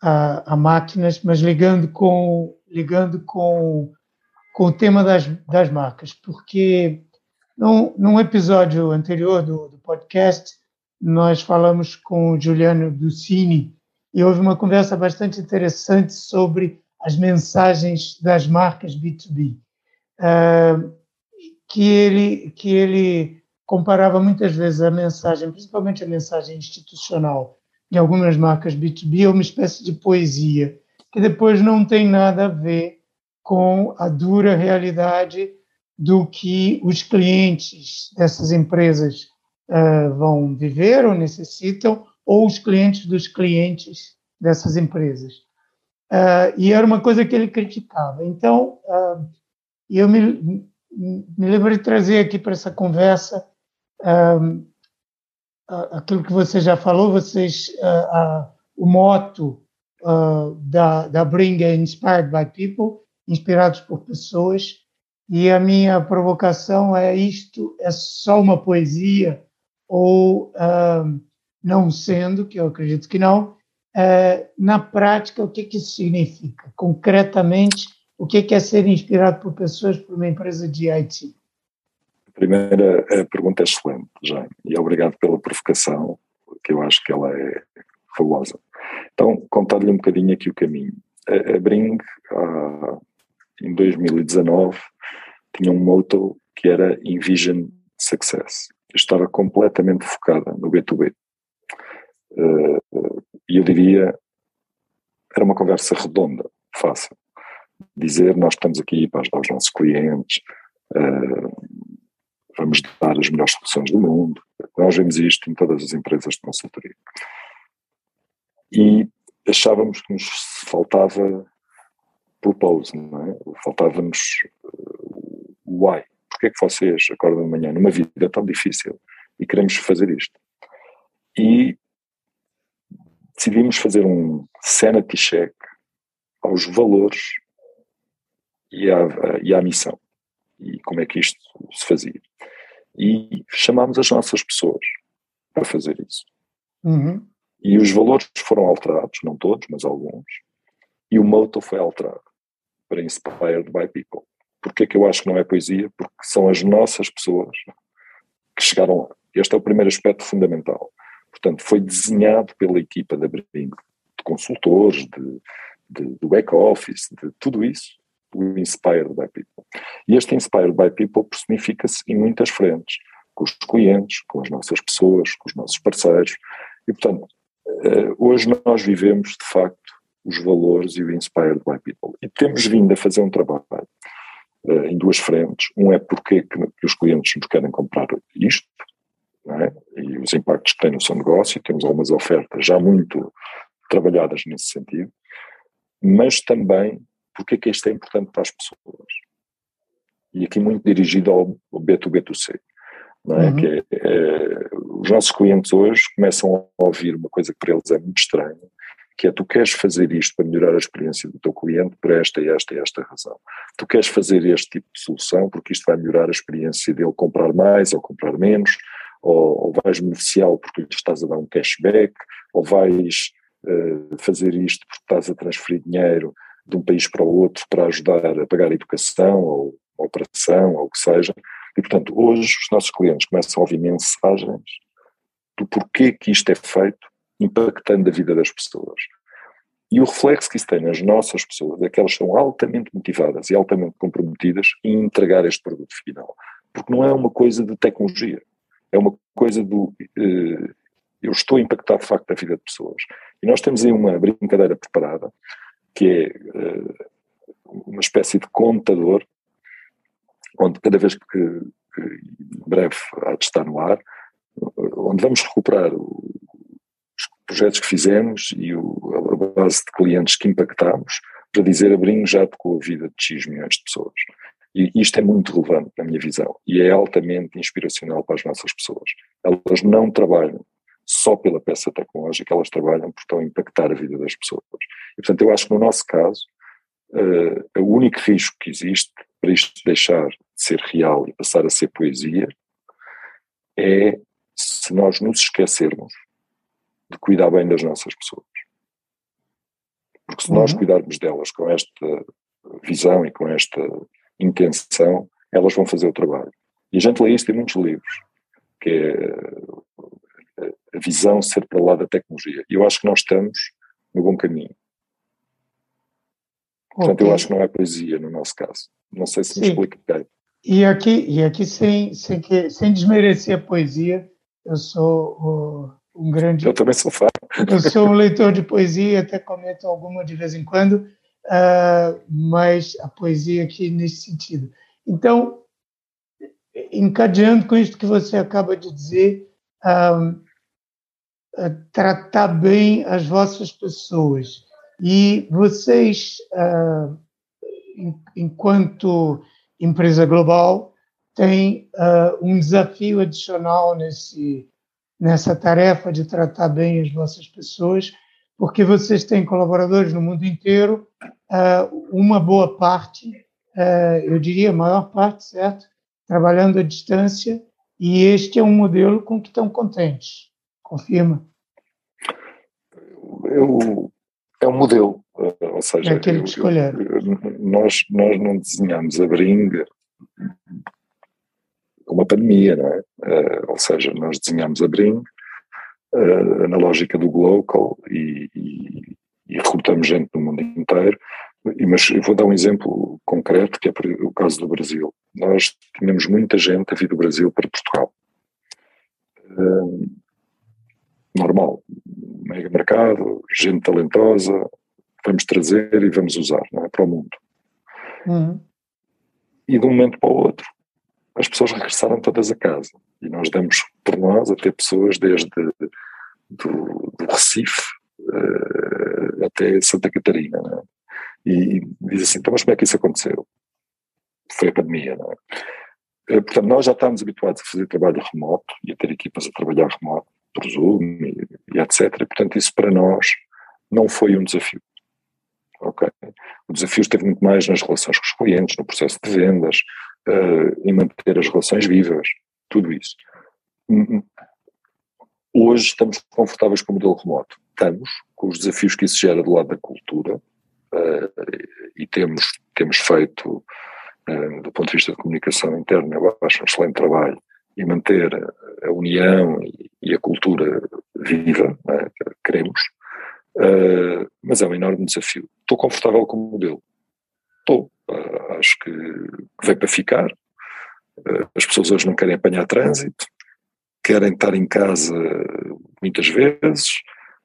a, a, máquinas, mas ligando com, ligando com, com o tema das, das marcas, porque num, num episódio anterior do, do podcast, nós falamos com o Juliano Ducini e houve uma conversa bastante interessante sobre as mensagens das marcas B2B, é, que ele, que ele comparava muitas vezes a mensagem, principalmente a mensagem institucional de algumas marcas B2B, a uma espécie de poesia, que depois não tem nada a ver com a dura realidade do que os clientes dessas empresas uh, vão viver ou necessitam, ou os clientes dos clientes dessas empresas. Uh, e era uma coisa que ele criticava. Então, uh, eu me, me lembro de trazer aqui para essa conversa um, aquilo que você já falou, vocês, uh, uh, o moto uh, da, da Bring Inspired by People, inspirados por pessoas, e a minha provocação é isto é só uma poesia ou não sendo, que eu acredito que não, na prática, o que, que isso significa? Concretamente, o que é ser inspirado por pessoas por uma empresa de IT? Primeira a pergunta é excelente, Jaime, e obrigado pela provocação, que eu acho que ela é fabulosa. Então, contar-lhe um bocadinho aqui o caminho. A, a Bring, ah, em 2019, tinha um motto que era Envision Success. Eu estava completamente focada no B2B. Uh, e eu diria, era uma conversa redonda, fácil. Dizer, nós estamos aqui para ajudar os nossos clientes, uh, vamos dar as melhores soluções do mundo. Nós vemos isto em todas as empresas de consultoria. E achávamos que nos faltava propose, não é? Faltava-nos uh, o why. Porquê é que vocês acordam de manhã numa vida tão difícil e queremos fazer isto? E decidimos fazer um sanity check aos valores e à, e à missão e como é que isto se fazia. E chamámos as nossas pessoas para fazer isso. Uhum. E os valores foram alterados, não todos, mas alguns, e o motto foi alterado para Inspired by People. Porquê que eu acho que não é poesia? Porque são as nossas pessoas que chegaram lá. Este é o primeiro aspecto fundamental. Portanto, foi desenhado pela equipa da Bring, de consultores, de, de, do back-office, de tudo isso, o Inspired by People. E este Inspired by People personifica-se em muitas frentes, com os clientes, com as nossas pessoas, com os nossos parceiros. E, portanto, eh, hoje nós vivemos, de facto, os valores e o Inspired by People. E temos vindo a fazer um trabalho uh, em duas frentes. Um é porque que, que os clientes nos querem comprar isto, é? e os impactos que tem no seu negócio. Temos algumas ofertas já muito trabalhadas nesse sentido, mas também porque é que isto é importante para as pessoas. E aqui muito dirigido ao, ao B2B2C. Não é? Uhum. Que é, é, os nossos clientes hoje começam a ouvir uma coisa que para eles é muito estranha, que é tu queres fazer isto para melhorar a experiência do teu cliente por esta esta e esta razão. Tu queres fazer este tipo de solução porque isto vai melhorar a experiência dele comprar mais ou comprar menos, ou, ou vais beneficiá-lo porque lhe estás a dar um cashback, ou vais uh, fazer isto porque estás a transferir dinheiro de um país para o outro para ajudar a pagar a educação ou a operação ou o que seja. E, portanto, hoje os nossos clientes começam a ouvir mensagens do porquê que isto é feito, impactando a vida das pessoas. E o reflexo que isso tem nas nossas pessoas é que elas são altamente motivadas e altamente comprometidas em entregar este produto final. Porque não é uma coisa de tecnologia, é uma coisa do. Eh, eu estou a impactar de facto a vida de pessoas. E nós temos aí uma brincadeira preparada, que é eh, uma espécie de contador, onde cada vez que, que em breve há de estar no ar, onde vamos recuperar os projetos que fizemos e o, a base de clientes que impactamos, para dizer abrimos já tocou a vida de X milhões de pessoas. E isto é muito relevante na minha visão e é altamente inspiracional para as nossas pessoas. Elas não trabalham só pela peça tecnológica, elas trabalham porque estão a impactar a vida das pessoas. E, portanto, eu acho que no nosso caso, uh, o único risco que existe para isto deixar de ser real e passar a ser poesia é se nós nos esquecermos de cuidar bem das nossas pessoas. Porque se nós uhum. cuidarmos delas com esta visão e com esta intenção, elas vão fazer o trabalho. E a gente lê isto em muitos livros, que é a visão ser para lá da tecnologia. E eu acho que nós estamos no bom caminho. Portanto, okay. eu acho que não é poesia no nosso caso. Não sei se me expliquei. E aqui, e aqui sem, sem, que, sem desmerecer a poesia, eu sou um grande. Eu também sou fã. Eu sou um leitor de poesia, até comento alguma de vez em quando, uh, mas a poesia aqui nesse sentido. Então, encadeando com isso que você acaba de dizer, uh, uh, tratar bem as vossas pessoas. E vocês, enquanto empresa global, têm um desafio adicional nesse, nessa tarefa de tratar bem as vossas pessoas, porque vocês têm colaboradores no mundo inteiro, uh, uma boa parte, uh, eu diria a maior parte, certo? Trabalhando à distância, e este é um modelo com que estão contentes. Confirma? Eu, é um modelo, ou seja, é aquele que escolheram. nós, nós não desenhamos a Bring uma pandemia, não é? ou seja, nós desenhamos a Bring na lógica do local e, e, e recrutamos gente do mundo inteiro, mas eu vou dar um exemplo concreto, que é o caso do Brasil. Nós tínhamos muita gente a vir do Brasil para Portugal. normal, mega mercado, gente talentosa, vamos trazer e vamos usar não é? para o mundo. Uhum. E de um momento para o outro, as pessoas regressaram todas a casa. E nós damos por nós a ter pessoas desde do, do Recife uh, até Santa Catarina. É? E, e, diz assim, então mas como é que isso aconteceu? Foi a pandemia, não é? Uh, portanto, nós já estávamos habituados a fazer trabalho remoto e a ter equipas a trabalhar remoto, por Zoom e, e etc. Portanto, isso para nós não foi um desafio. Ok? O desafio esteve muito mais nas relações com os clientes, no processo de vendas, uh, em manter as relações vivas, tudo isso. Hum, hum. Hoje estamos confortáveis com o modelo remoto. Estamos, com os desafios que isso gera do lado da cultura, uh, e temos, temos feito, uh, do ponto de vista de comunicação interna, eu acho um excelente trabalho e manter a união e, a cultura viva, é? que queremos, Uh, mas é um enorme desafio. Estou confortável com o modelo. Estou. Uh, acho que veio para ficar. Uh, as pessoas hoje não querem apanhar trânsito, querem estar em casa muitas vezes.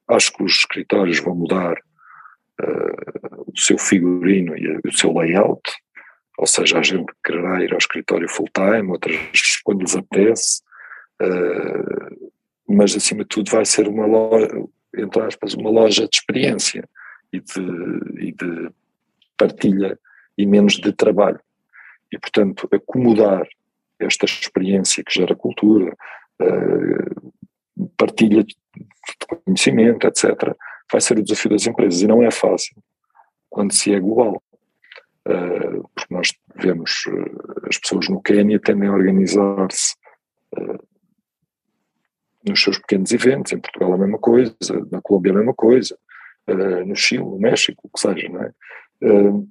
Acho que os escritórios vão mudar o seu figurino e o seu layout. Ou seja, a gente quererá ir ao escritório full-time, outras quando lhes apetece. mas, acima de tudo, vai ser uma loja entre aspas, uma loja de experiência e de, e de partilha e menos de trabalho. E, portanto, acomodar esta experiência que gera cultura, uh, partilha de conhecimento, etc., vai ser o desafio das empresas e não é fácil quando se é global. Uh, porque nós vemos uh, as pessoas no Quênia tendem a organizar-se nos seus pequenos eventos, em Portugal a mesma coisa, na Colômbia a mesma coisa, no Chile, no México, o que seja, não é? Uh,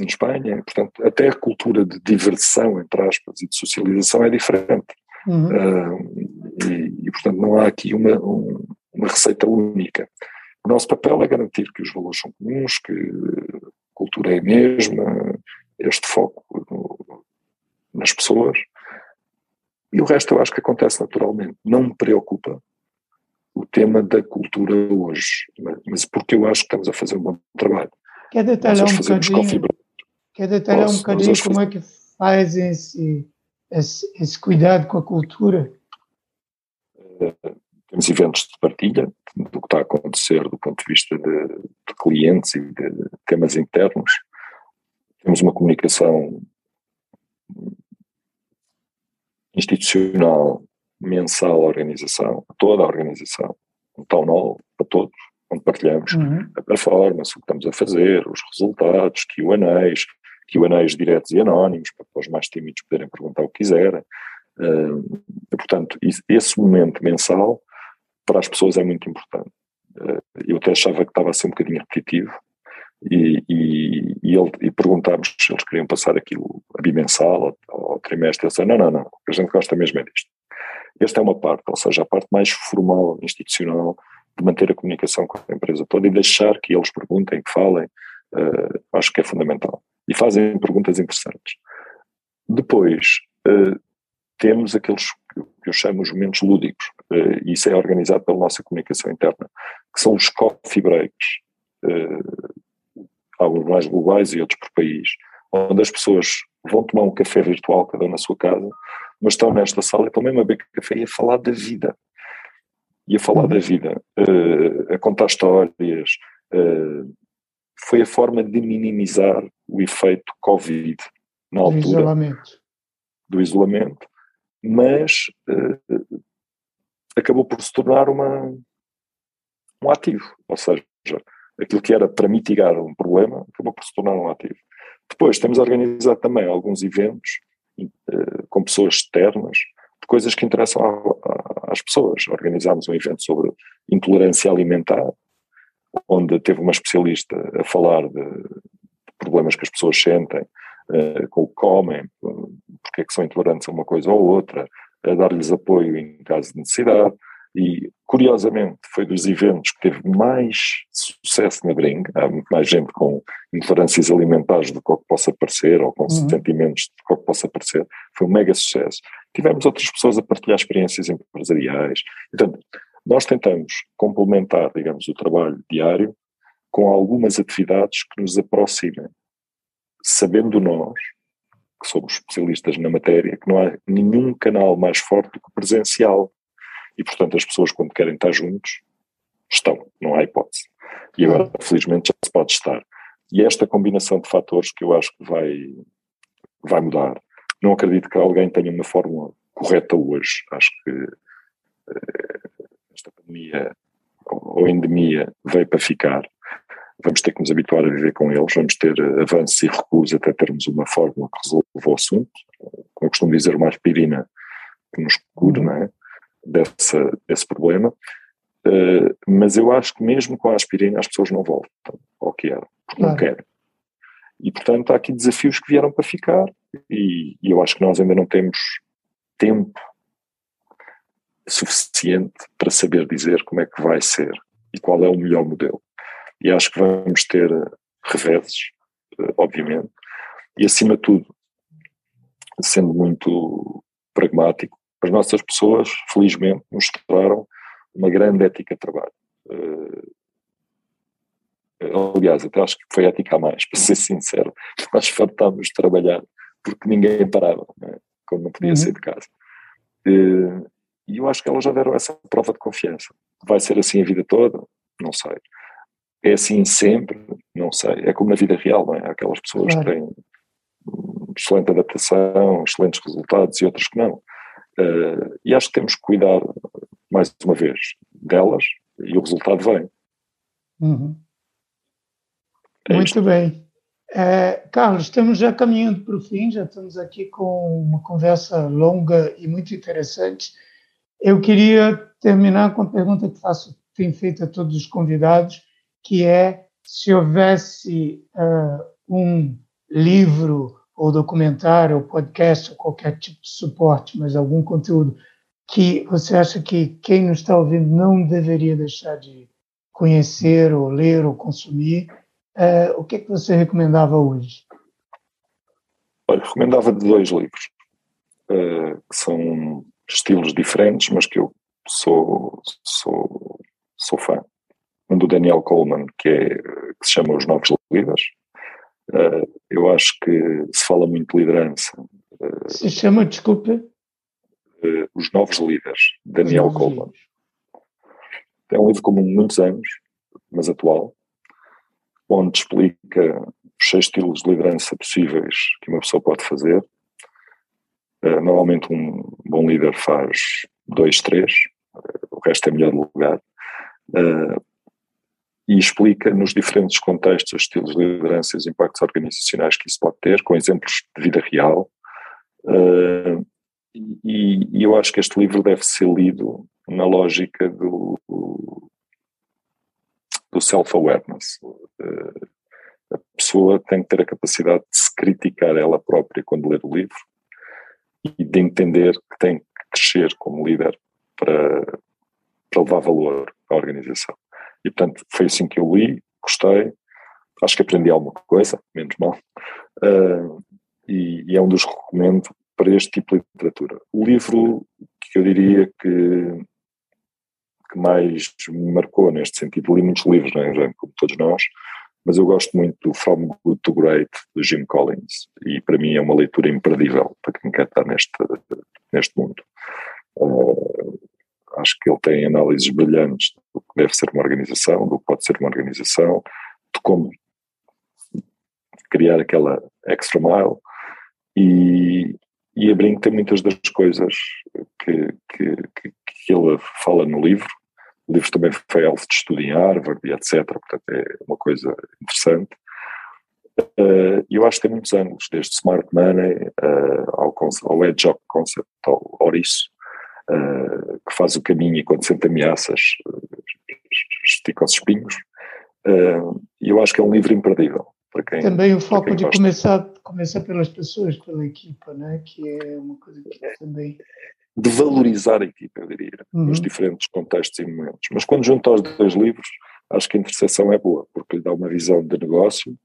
em Espanha, portanto, até a cultura de diversão, entre aspas, e de socialização é diferente. Uhum. Uh, e, e, portanto, não há aqui uma, um, uma receita única. O nosso papel é garantir que os valores são comuns, que a cultura é a mesma, este foco no, nas pessoas, e o resto eu acho que acontece naturalmente. Não me preocupa o tema da cultura hoje, mas porque eu acho que estamos a fazer um bom trabalho. Quer detalhar um bocadinho, quer detalhar um bocadinho como é que fazem esse, esse, esse, cuidado com a cultura? Uh, temos eventos de partilha do que está a acontecer do ponto de vista de, de clientes e de temas internos. Temos uma comunicação institucional mensal à organização, a toda a organização, um town hall para todos, onde partilhamos uhum. a performance, o que estamos a fazer, os resultados, Q&As, Q&As diretos e anónimos, para os mais tímidos poderem perguntar o que quiserem. Uh, portanto, esse momento mensal para as pessoas é muito importante. Uh, eu até achava que estava a ser um bocadinho repetitivo, e, e, e, ele, e perguntámos se eles queriam passar aquilo a bimensal ou, ao trimestre. Ele disse: não, não, não, o que a gente gosta mesmo é disto. Esta é uma parte, ou seja, a parte mais formal, institucional, manter a comunicação com a empresa toda e deixar que eles perguntem, que falem, uh, acho que é fundamental. E fazem perguntas interessantes. Depois, uh, temos aqueles que eu chamo os momentos lúdicos, uh, e isso é organizado pela nossa comunicação interna, que são os coffee breaks alguns mais globais e outros por país, onde as pessoas vão tomar um café virtual, cada um na sua casa, mas estão nesta sala e estão mesmo a beber café e a falar da vida. E a falar da vida, uh, a contar histórias. Uh, foi a forma de minimizar o efeito Covid na altura. Do isolamento. Do isolamento. Mas uh, acabou por se tornar uma, um ativo. Ou seja, aquilo que era para mitigar um problema acabou por se tornar um ativo. Depois temos organizado também alguns eventos com pessoas externas coisas que interessam às pessoas. Organizámos um evento sobre intolerância alimentar, onde teve uma especialista a falar de, problemas que as pessoas sentem uh, com o que comem, porque é que são intolerantes a uma coisa ou outra, a dar-lhes apoio em caso de necessidade. E, curiosamente, foi dos eventos que teve mais sucesso na Bring. Há muito mais gente com intolerâncias alimentares do que, que possa parecer, ou com uhum. sentimentos do que, que possa parecer. Foi um mega sucesso. Tivemos outras pessoas a partilhar experiências empresariais. Portanto, nós tentamos complementar, digamos, o trabalho diário com algumas atividades que nos aproximem, sabendo nós, que somos especialistas na matéria, que não há nenhum canal mais forte do que o presencial. E, portanto, as pessoas, quando querem estar juntos, estão, não há hipótese. E agora, felizmente, já se pode estar. E esta combinação de fatores que eu acho que vai, vai mudar. Não acredito que alguém tenha uma fórmula correta hoje. Acho que eh, esta pandemia ou endemia veio para ficar vamos ter que nos habituar a viver com eles, vamos ter avanços e recuos até termos uma fórmula que resolva o assunto, como eu costumo dizer, uma aspirina que nos cure uhum. é? Dessa, desse problema. Uh, mas eu acho que mesmo com a aspirina as pessoas não voltam ao que era, porque claro. não querem. E portanto há aqui desafios que vieram para ficar e, e eu acho que nós ainda não temos tempo suficiente para saber dizer como é que vai ser e qual é o melhor modelo e acho que vamos ter eh, reveses, eh, obviamente, e acima de tudo, sendo muito pragmático, as nossas pessoas, felizmente, mostraram uma grande ética de trabalho. Eh, aliás, até acho que foi ética a mais, para ser sincero. Nós fartámos de trabalhar porque ninguém parava, né? quando não podia uhum. sair de casa. E eu acho que elas já deram essa prova de confiança. Vai ser assim a vida toda? Não sei. É assim sempre? Não sei. É como na vida real, não é? Há aquelas pessoas claro. que têm excelente adaptação, excelentes resultados e outras que não. Uh, e acho que temos que cuidar, mais uma vez, delas e o resultado vem. Uhum. É Muito isto. bem. É, Carlos, estamos já caminhando para o fim, já estamos aqui com uma conversa longa e muito interessante. Eu queria terminar com a pergunta que faço, tenho feito a todos os convidados que é se houvesse uh, um livro ou documentário ou podcast ou qualquer tipo de suporte, mas algum conteúdo que você acha que quem nos está ouvindo não deveria deixar de conhecer ou ler ou consumir, uh, o que é que você recomendava hoje? Olha, recomendava dois livros, uh, que são estilos diferentes, mas que eu sou, sou, sou fã um do Daniel Coleman, que, é, que se chama Os Novos Líderes. Uh, eu acho que se fala muito de liderança. Uh, se chama, desculpe? Uh, Os Novos Líderes, Daniel novos Coleman. É um livro comum muitos anos, mas atual, onde explica os seis estilos de liderança possíveis que uma pessoa pode fazer. normalmente um bom líder faz dois, três, o resto é melhor lugar. E explica nos diferentes contextos os estilos de liderança e os impactos organizacionais que isso pode ter, com exemplos de vida real. Uh, e, e, eu acho que este livro deve ser lido na lógica do, do self-awareness. Uh, a pessoa tem que ter a capacidade de se criticar ela própria quando ler o livro e de entender que tem que crescer como líder para, para levar valor à organização. E portanto foi assim que eu li, gostei, acho que aprendi alguma coisa, menos mal, uh, e, e, é um dos que recomendo para este tipo de literatura. O livro que eu diria que, que mais me marcou neste sentido, li muitos livros, né, como todos nós, mas eu gosto muito do From Good to Great, do Jim Collins, e para mim é uma leitura imperdível para quem quer estar neste, neste mundo. Uh, acho que ele tem análises brilhantes do que deve ser uma organização, do que pode ser uma organização, de como criar aquela extra mile e, e a Brinco tem muitas das coisas que, que, que, que ele fala no livro. O livro também foi alvo de estudo em Harvard e etc. Portanto, é uma coisa interessante. Uh, eu acho que tem muitos ângulos, desde Smart Money uh, ao, ao Edge Concept, ao Ouriço, uh, que faz o caminho e quando sente ameaças uh, estica os espinhos. E eu acho que é um livro imperdível. para quem. Também o foco de começar, começar pelas pessoas, pela equipa, né? que é uma coisa que também. De valorizar a equipa, eu diria, uhum. nos diferentes contextos e momentos. Mas quando junto aos dois livros, acho que a interseção é boa, porque lhe dá uma visão de negócio,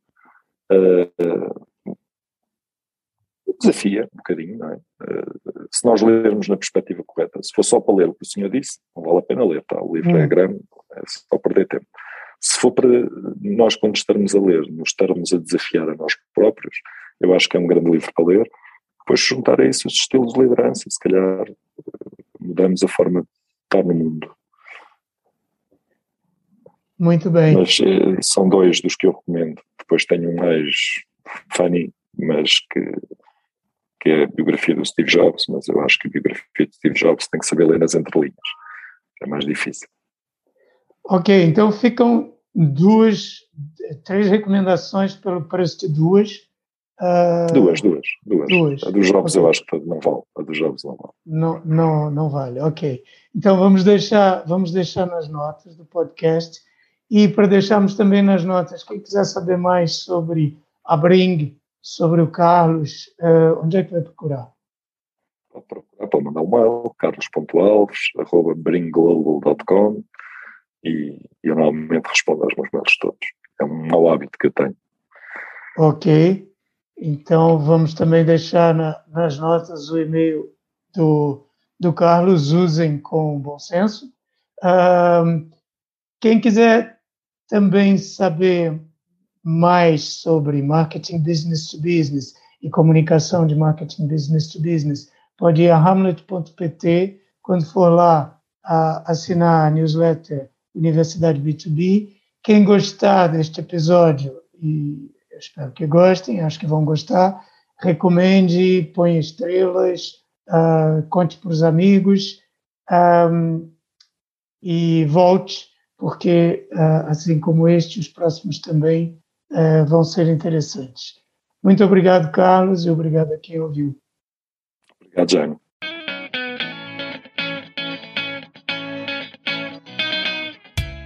uh, desafia um bocadinho, não é? Uh, se nós lermos na perspectiva correta, se for só para ler o que o senhor disse, não vale a pena ler, tá? o livro é uhum. é grande, é só perder tempo. Se for para nós, quando estamos a ler, nos estarmos a desafiar a nós próprios, eu acho que é um grande livro para ler. Depois, juntar a isso os estilos de liderança, se calhar mudamos a forma de estar no mundo. Muito bem. Mas eh, são dois dos que eu recomendo. Depois tenho um mais funny, mas que, que é a biografia do Steve Jobs, mas eu acho que a biografia de Steve Jobs tem que saber ler nas entrelinhas. É mais difícil. Ok, então ficam duas, três recomendações pelo preço de duas. Uh, duas, duas, duas, duas. A dos jogos okay. eu acho que não vale. A dos jogos não vale. Não, não, não vale, ok. Então vamos deixar, vamos deixar nas notas do podcast e para deixarmos também nas notas, quem quiser saber mais sobre a Bring, sobre o Carlos, uh, onde é que vai procurar? Procurar, pode mandar um mail, carlos.alves.bringglobal.com e eu normalmente respondo aos meus mails todos. É um mau hábito que eu tenho. Ok. Então vamos também deixar na, nas notas o e-mail do, do Carlos, usem com bom senso. Um, quem quiser também saber mais sobre marketing business to business e comunicação de marketing business to business, pode ir a hamlet.pt. Quando for lá a assinar a newsletter Universidade B2B. Quem gostar deste episódio, e eu espero que gostem, acho que vão gostar, recomende, põe estrelas, uh, conte para os amigos um, e volte, porque uh, assim como este, os próximos também uh, vão ser interessantes. Muito obrigado, Carlos, e obrigado a quem ouviu. Obrigado, Jaime.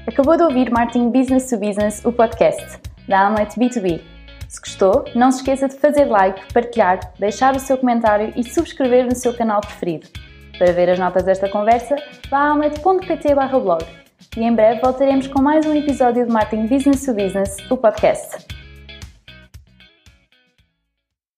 Acabou de ouvir Marketing Business to Business, o podcast da Amlet B2B. Se gostou, não se esqueça de fazer like, partilhar, deixar o seu comentário e subscrever no seu canal preferido. Para ver as notas desta conversa, vá a amlet.pt blog. E em breve voltaremos com mais um episódio de Marketing Business to Business, o podcast.